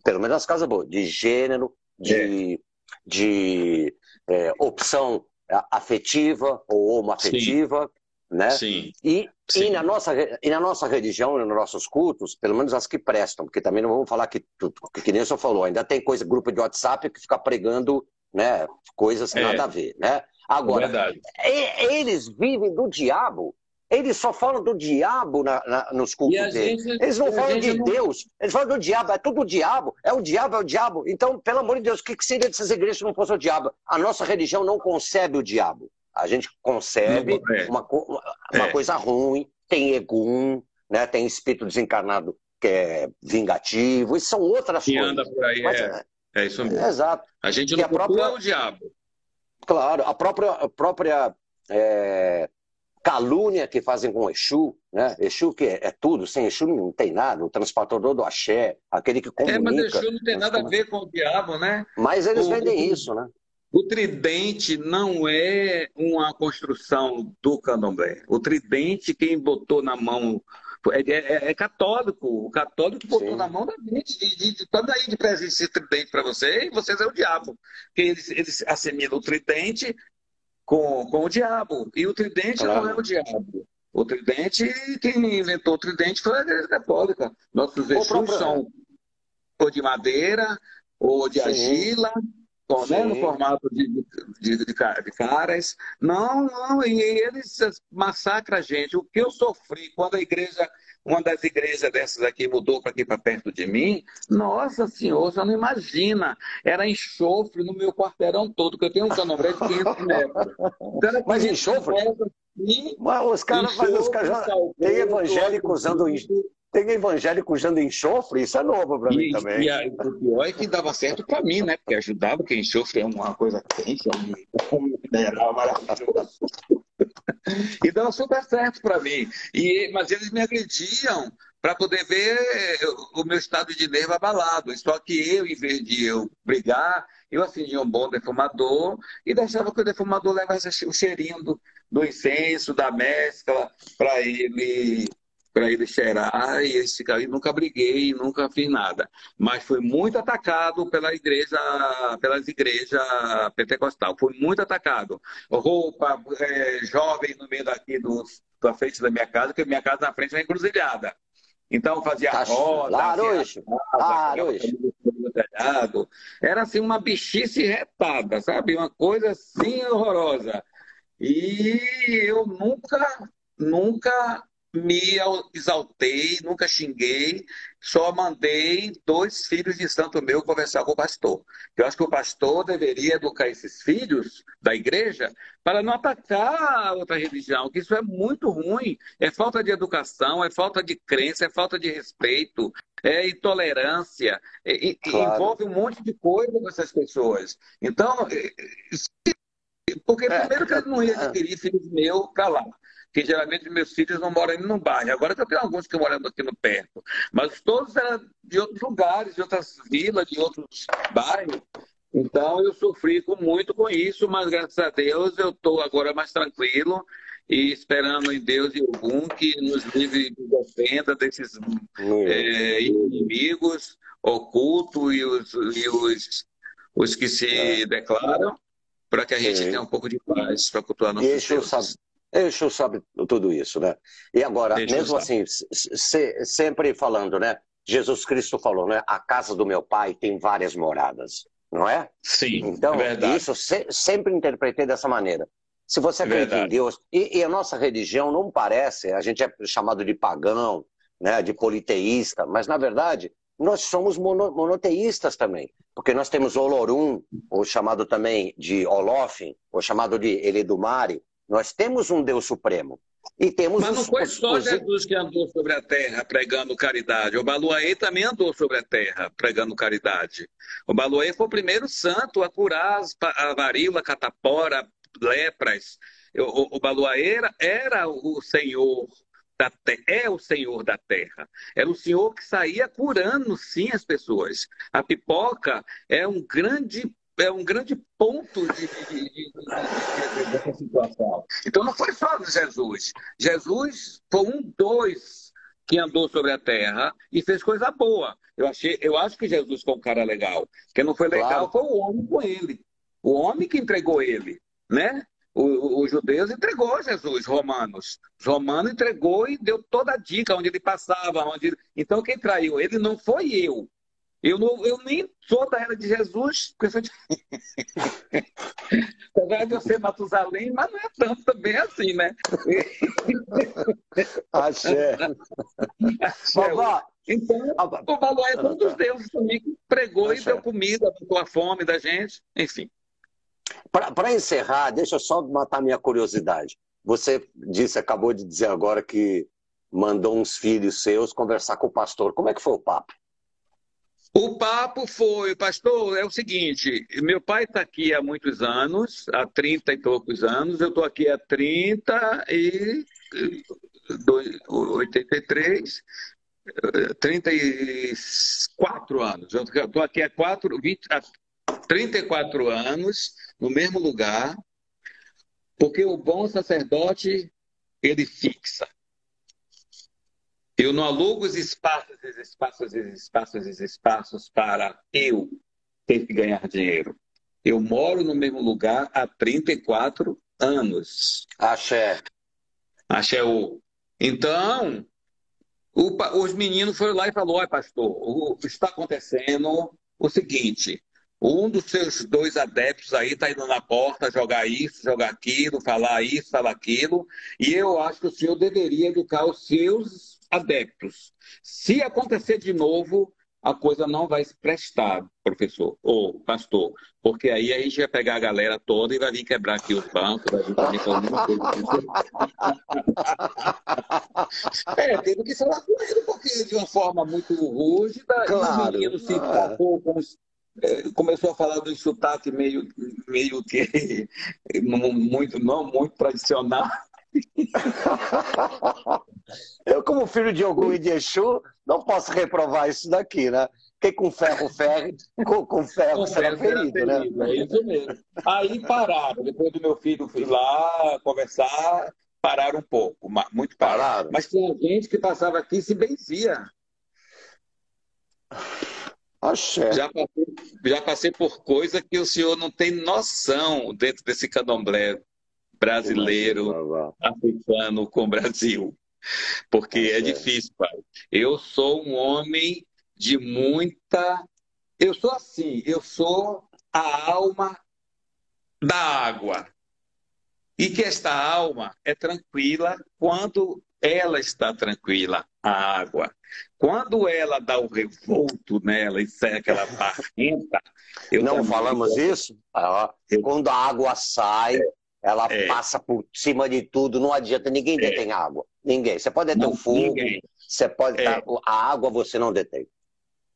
[SPEAKER 2] pelo menos nas casas boas, de gênero, de, é. de é, opção afetiva ou homoafetiva. Sim né?
[SPEAKER 3] Sim.
[SPEAKER 2] E, Sim. E, na nossa, e na nossa religião, nos nossos cultos, pelo menos as que prestam, porque também não vamos falar que, que, que nem o senhor falou, ainda tem coisa, grupo de WhatsApp que fica pregando né, coisas que é. nada a ver, né? Agora, é eles vivem do diabo, eles só falam do diabo na, na, nos cultos deles. Gente, eles não falam de não... Deus, eles falam do diabo, é tudo o diabo, é o diabo, é o diabo. Então, pelo amor de Deus, o que seria dessas igrejas se não fosse o diabo? A nossa religião não concebe o diabo. A gente concebe é. uma, uma é. coisa ruim, tem egum, né? tem espírito desencarnado que é vingativo, isso são outras
[SPEAKER 3] que
[SPEAKER 2] coisas.
[SPEAKER 3] anda por aí, Mas, é. é isso mesmo.
[SPEAKER 2] É, exato.
[SPEAKER 3] A gente não a própria... o diabo.
[SPEAKER 2] Claro, a própria, a própria é, calúnia que fazem com Exu, né? Exu que é, é, tudo, sem Exu não tem nada, o transportador do axé, aquele que comunica. É,
[SPEAKER 3] mas Exu não tem nada a ver com o diabo, né?
[SPEAKER 2] Mas eles o, vendem isso, né?
[SPEAKER 3] O tridente não é uma construção do candomblé. O tridente, quem botou na mão. É, é, é católico. O católico botou Sim. na mão da gente. De, de, de, quando aí de presente esse tridente para você, e vocês é o diabo. Porque eles, eles assemelham o tridente com, com o diabo. E o tridente claro. não é o diabo. O tridente, quem inventou o tridente foi a Igreja Católica. Nossos Exus são ou de madeira, ou de Sim. argila, né, no formato de, de, de, de, caras. Não, não, e eles massacram a gente. O que eu sofri quando a igreja, uma das igrejas dessas aqui mudou para aqui para perto de mim, nossa senhora, você não imagina. Era enxofre no meu quarteirão todo, que eu tenho um canobré de 500 metros.
[SPEAKER 2] Então, Mas enxofre? Assim, Mas os caras, os caras já, tem evangélico usando tem evangélico usando enxofre, isso é novo para mim também.
[SPEAKER 3] E a, o pior é que dava certo para mim, né? Porque ajudava, porque enxofre é uma coisa quente, é um mineral maravilhoso. E dava super certo para mim. E, mas eles me agrediam para poder ver o meu estado de nervo abalado. Só que eu, em vez de eu brigar, eu acendia um bom defumador e deixava que o defumador levasse o cheirinho do, do incenso, da mescla, para ele para ele cheirar e esse cara nunca briguei, nunca fiz nada. Mas foi muito atacado pela igreja, pelas igrejas pentecostal. Foi muito atacado. Roupa é, jovem no meio daqui do, da frente da minha casa, porque minha casa na frente é encruzilhada. Então fazia tá roda,
[SPEAKER 2] laroxo.
[SPEAKER 3] Era assim uma bichice retada, sabe? Uma coisa assim horrorosa. E eu nunca, nunca me exaltei, nunca xinguei, só mandei dois filhos de santo meu conversar com o pastor. Eu acho que o pastor deveria educar esses filhos da igreja para não atacar a outra religião, que isso é muito ruim. É falta de educação, é falta de crença, é falta de respeito, é intolerância, é, claro. envolve um monte de coisa com essas pessoas. Então, porque é, primeiro que eu não ia adquirir filhos meus para lá que geralmente meus filhos não moram no bairro. Agora eu tenho alguns que moram aqui no perto, mas todos eram de outros lugares, de outras vilas, de outros bairros. Então eu sofri com, muito com isso, mas graças a Deus eu estou agora mais tranquilo e esperando em Deus e algum que nos livre e defenda desses é, inimigos ocultos e os, e os, os que se é. declaram, para que a gente tenha um pouco de paz para cultuar nosso
[SPEAKER 2] Deixa eu, Exu sabe tudo isso, né? E agora, mesmo assim, se, sempre falando, né? Jesus Cristo falou, né? A casa do meu pai tem várias moradas, não é?
[SPEAKER 3] Sim,
[SPEAKER 2] então,
[SPEAKER 3] é verdade.
[SPEAKER 2] isso se, sempre interpretei dessa maneira. Se você é acredita em Deus, e, e, a nossa religião não parece, a gente é chamado de pagão, né, de politeísta, mas na verdade nós somos mono, monoteístas também, porque nós temos Olorum, ou chamado também de Olofim, ou chamado de Eledumare, nós temos um Deus supremo. E temos
[SPEAKER 3] Mas não os, foi só os... Jesus que andou sobre a terra pregando caridade. O Baluaê também andou sobre a terra pregando caridade. O Baluaê foi o primeiro santo a curar a varíola, catapora, lepras. O, o Baluaê era, era o senhor da terra, é o senhor da terra. Era o senhor que saía curando, sim, as pessoas. A pipoca é um grande é um grande ponto de, de, de, dessa situação. Então não foi só Jesus. Jesus foi um dois que andou sobre a terra e fez coisa boa. Eu, achei, eu acho que Jesus foi um cara legal. Quem não foi legal claro. foi o homem com ele. O homem que entregou ele, né? Os judeus entregou Jesus, romanos. Os romanos entregou e deu toda a dica onde ele passava. Onde... Então quem traiu ele não foi eu. Eu, não, eu nem sou da era de Jesus, porque sou de... [LAUGHS] Apesar de eu ser Matusalém, mas não é tanto também assim, né? [LAUGHS]
[SPEAKER 2] Axé.
[SPEAKER 3] Axé. Então, o valor é um dos deuses também que pregou Axé. e deu comida, matou a fome da gente, enfim.
[SPEAKER 2] Para encerrar, deixa eu só matar minha curiosidade. Você disse, acabou de dizer agora que mandou uns filhos seus conversar com o pastor. Como é que foi o papo?
[SPEAKER 3] O papo foi, pastor, é o seguinte: meu pai está aqui há muitos anos, há 30 e poucos anos, eu estou aqui há 30 e 83, 34 anos. Eu estou aqui há, 4, 20, há 34 anos, no mesmo lugar, porque o bom sacerdote, ele fixa. Eu não alugo os espaços, os espaços, os espaços, os espaços para eu ter que ganhar dinheiro. Eu moro no mesmo lugar há 34 anos.
[SPEAKER 2] Axé.
[SPEAKER 3] Axé o. Então, o, os meninos foram lá e falaram, olha, pastor, o, está acontecendo o seguinte, um dos seus dois adeptos aí está indo na porta jogar isso, jogar aquilo, falar isso, falar aquilo, e eu acho que o senhor deveria educar os seus adeptos. Se acontecer de novo, a coisa não vai se prestar, professor ou pastor, porque aí a gente vai pegar a galera toda e vai vir quebrar aqui os bancos, vai vir fazer alguma coisa. [LAUGHS] é, teve que falar com ele, porque de uma forma muito rúgida, claro. e o menino se empolgou com é, começou a falar do sotaque meio, meio que [LAUGHS] muito, não muito tradicional. [LAUGHS]
[SPEAKER 2] Eu, como filho de Ogum e de Exu, não posso reprovar isso daqui, né? Quem com ferro ferre, com, com ferro com será ferido, ferido,
[SPEAKER 3] né? É isso mesmo. Aí pararam, depois do meu filho ir lá conversar, pararam um pouco, muito pararam. pararam. Mas tinha gente que passava aqui e se benzia.
[SPEAKER 2] Axé.
[SPEAKER 3] Já passei, já passei por coisa que o senhor não tem noção dentro desse candomblé brasileiro, africano com Brasil. Porque é, é difícil, pai. Eu sou um homem de muita. Eu sou assim, eu sou a alma da água. E que esta alma é tranquila quando ela está tranquila, a água. Quando ela dá o revolto nela e sai aquela [LAUGHS] barrenta.
[SPEAKER 2] Não falamos isso? Ah, quando a água sai, é. ela é. passa por cima de tudo, não adianta, ninguém é. detém água. Ninguém. Você pode deter o fogo, ninguém. você pode. É. A água você não detém.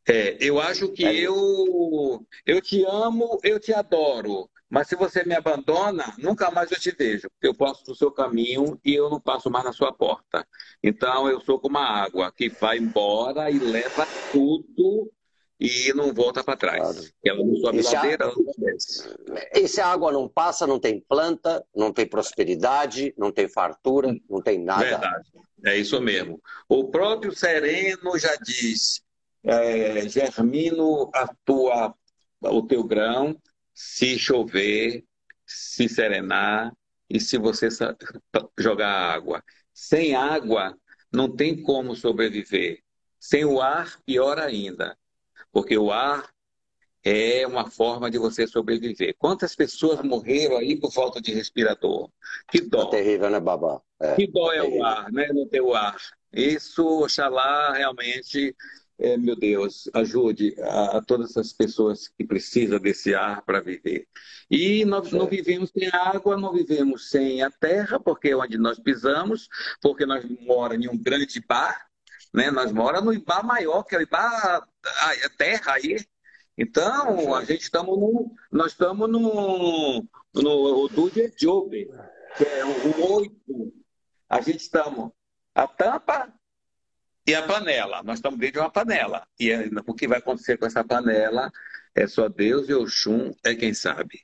[SPEAKER 3] É, eu acho que é. eu, eu te amo, eu te adoro. Mas se você me abandona, nunca mais eu te vejo. Eu posso do seu caminho e eu não passo mais na sua porta. Então eu sou como a água que vai embora e leva tudo e não volta para trás. Claro. Ela não sobe ladeira, ela não desce.
[SPEAKER 2] E se a água não passa, não tem planta, não tem prosperidade, não tem fartura, não tem nada.
[SPEAKER 3] Verdade. É isso mesmo. O próprio Sereno já diz: é, germino a tua, o teu grão, se chover, se serenar e se você jogar água. Sem água, não tem como sobreviver. Sem o ar, pior ainda. Porque o ar é uma forma de você sobreviver. Quantas pessoas morreram aí por falta de respirador? Que dó.
[SPEAKER 2] É terrível, né, Babá?
[SPEAKER 3] É, que dó é, é o ar, né? Não ter o ar. Isso, oxalá, realmente é, meu Deus, ajude a, a, todas as pessoas que precisam desse ar para viver. E nós não vivemos sem água, não vivemos sem a terra, porque é onde nós pisamos, porque nós moramos em um grande bar, né? nós moramos no Ibá maior, que é o Ibá, a terra aí. Então, a gente estamos no, nós estamos no, no Dude Jobe, que é o oito. A gente estamos. A tampa e a panela, nós estamos dentro de uma panela. E é, o que vai acontecer com essa panela é só Deus e o Xum é quem sabe.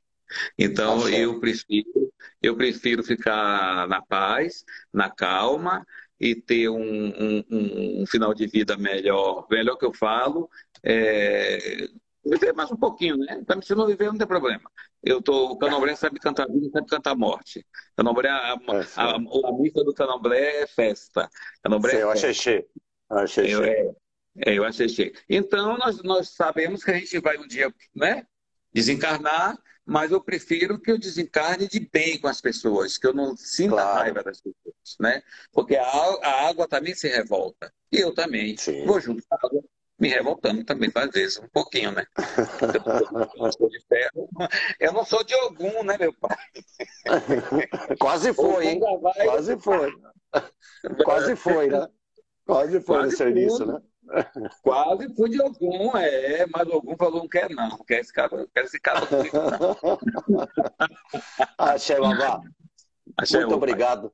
[SPEAKER 3] Então tá eu prefiro, eu prefiro ficar na paz, na calma e ter um, um, um final de vida melhor. Melhor que eu falo, é, viver mais um pouquinho, né? Então, se não viver, não tem problema. Eu tô, o [LAUGHS] sabe cantar vida, sabe cantar morte. Candomblé, a, a, a, a, missa do Candomblé é festa. Candomblé
[SPEAKER 2] Sim, é festa. Achei
[SPEAKER 3] eu, é, é, eu achei Então, nós, nós sabemos que a gente vai um dia né, desencarnar, mas eu prefiro que eu desencarne de bem com as pessoas, que eu não sinta claro. raiva das pessoas, né? Porque a, a, água também se revolta. E eu também. Sim. Vou junto com a água, me revoltando também, às vezes, um pouquinho, né? [LAUGHS] Eu não sou de ferro. Eu não sou de algum, né, meu pai? [LAUGHS]
[SPEAKER 2] Quase foi, hein? Quase foi. Quase foi, né? Quase foi Quase serviço, né? [LAUGHS]
[SPEAKER 3] Quase fui de algum, é, mas algum falou não quer não, quer esse cara, quer esse cara
[SPEAKER 2] Achei, Babá. Achei, Muito obrigado.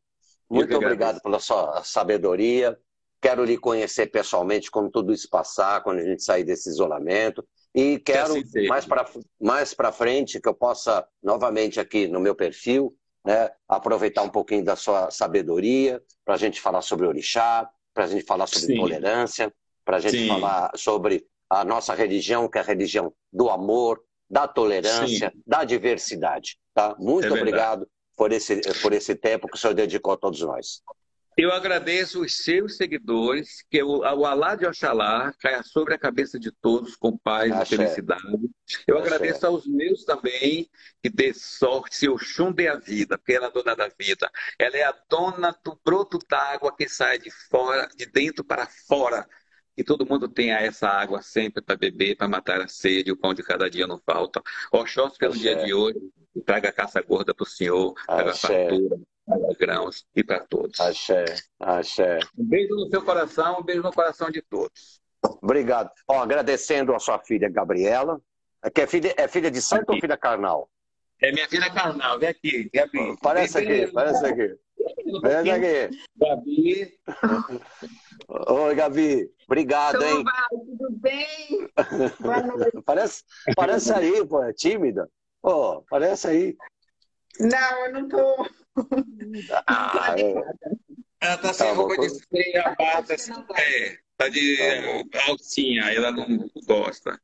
[SPEAKER 2] Muito obrigado pela sua sabedoria. Quero lhe conhecer pessoalmente quando tudo isso passar, quando a gente sair desse isolamento. E quero assim mais para mais frente que eu possa novamente aqui no meu perfil, né, aproveitar um pouquinho da sua sabedoria para a gente falar sobre orixá, para a gente falar sobre Sim. tolerância, para a gente Sim. falar sobre a nossa religião, que é a religião do amor, da tolerância, Sim. da diversidade. Tá? Muito é obrigado por esse, por esse tempo que o senhor dedicou a todos nós.
[SPEAKER 3] Eu agradeço os seus seguidores, que o, o Alá de Oxalá caia sobre a cabeça de todos com paz Axé. e felicidade. Eu Axé. agradeço aos meus também, que dê sorte, se o Xum dê a vida, porque ela é a dona da vida. Ela é a dona do broto d'água que sai de fora, de dentro para fora, que todo mundo tenha essa água sempre para beber, para matar a sede, o pão de cada dia não falta. Oxóssi pelo dia de hoje, traga a caça gorda para o senhor, traga fartura, traga grãos e para todos.
[SPEAKER 2] Axé, axé.
[SPEAKER 3] Um beijo no seu coração, um beijo no coração de todos.
[SPEAKER 2] Obrigado. Ó, agradecendo a sua filha Gabriela, que é filha, é filha de santo ou filha carnal?
[SPEAKER 3] É minha filha carnal, vem aqui, Gabi.
[SPEAKER 2] Parece aqui, parece aqui. Parece aqui.
[SPEAKER 3] Gabi.
[SPEAKER 2] Oi, Gabi. Obrigado, hein?
[SPEAKER 4] Tudo bem? [LAUGHS]
[SPEAKER 2] parece, parece aí, pô, é tímida. Pô, parece aí.
[SPEAKER 4] Não, eu não tô.
[SPEAKER 2] Ah, é.
[SPEAKER 3] Ela tá sem roupa de frio, a barba é, tá de alcinha, ela não gosta.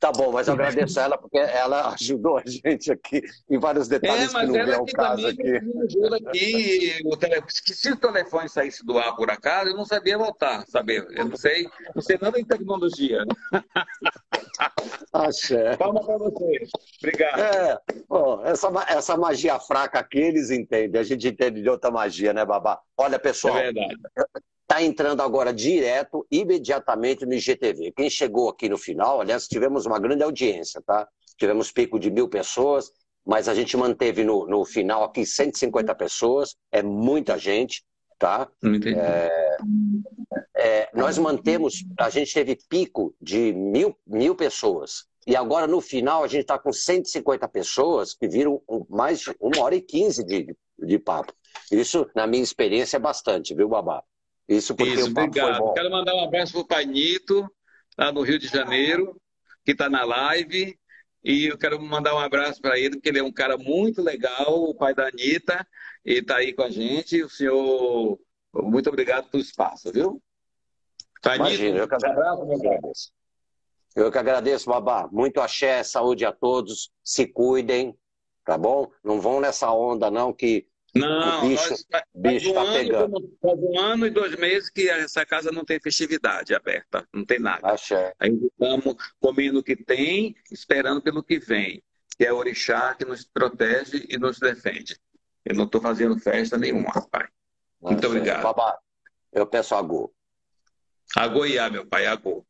[SPEAKER 2] Tá [LAUGHS] bom, mas eu agradeço a ela porque ela ajudou a gente aqui em vários detalhes
[SPEAKER 3] É, mas
[SPEAKER 2] que não
[SPEAKER 3] ela
[SPEAKER 2] ao
[SPEAKER 3] aqui
[SPEAKER 2] caso aqui.
[SPEAKER 3] ajuda aqui. O tele... Se o telefone saísse do ar por acaso, eu não sabia voltar, saber. Eu não sei, não sei nada em tecnologia. [LAUGHS]
[SPEAKER 2] Axé.
[SPEAKER 3] Palma para você. Obrigado.
[SPEAKER 2] É, pô, essa, essa magia fraca aqui eles entendem, a gente entende de outra magia, né, Babá? Olha, pessoal,
[SPEAKER 3] É verdade.
[SPEAKER 2] Está entrando agora direto, imediatamente no IGTV. Quem chegou aqui no final, aliás, tivemos uma grande audiência, tá? Tivemos pico de mil pessoas, mas a gente manteve no, no final aqui 150 pessoas, é muita gente, tá?
[SPEAKER 3] Entendi.
[SPEAKER 2] É, nós mantemos, a gente teve pico de mil, mil pessoas. E agora, no final, a gente está com 150 pessoas que viram mais de uma hora e quinze de, de papo. Isso, na minha experiência, é bastante, viu, Babá? Isso porque
[SPEAKER 3] Isso,
[SPEAKER 2] o papo foi
[SPEAKER 3] obrigado.
[SPEAKER 2] bom.
[SPEAKER 3] Quero mandar um abraço pro Pai Nito, lá no Rio de Janeiro, que está na live. E eu quero mandar um abraço para ele, porque ele é um cara muito legal, o pai da Anitta, e está aí com a gente. O senhor, muito obrigado pelo espaço, viu? Pai
[SPEAKER 2] Imagina, eu que
[SPEAKER 3] um abraço,
[SPEAKER 2] agradeço. Eu que agradeço, Babá. Muito axé, saúde a todos. Se cuidem, tá bom? Não vão nessa onda, não, que
[SPEAKER 3] Não,
[SPEAKER 2] O bicho-
[SPEAKER 3] nós, faz,
[SPEAKER 2] bicho
[SPEAKER 3] um
[SPEAKER 2] tá
[SPEAKER 3] ano,
[SPEAKER 2] pegando.
[SPEAKER 3] faz um ano e dois meses que essa casa não tem festividade aberta, não tem nada.
[SPEAKER 2] axé.
[SPEAKER 3] Ainda estamos comendo o que tem, esperando pelo que vem, que é o orixá que nos protege e nos defende. Eu não estou fazendo festa nenhuma, rapaz. Muito
[SPEAKER 2] axé.
[SPEAKER 3] obrigado.
[SPEAKER 2] Babá, eu peço a Gu.
[SPEAKER 3] Agoiá, meu pai, agô.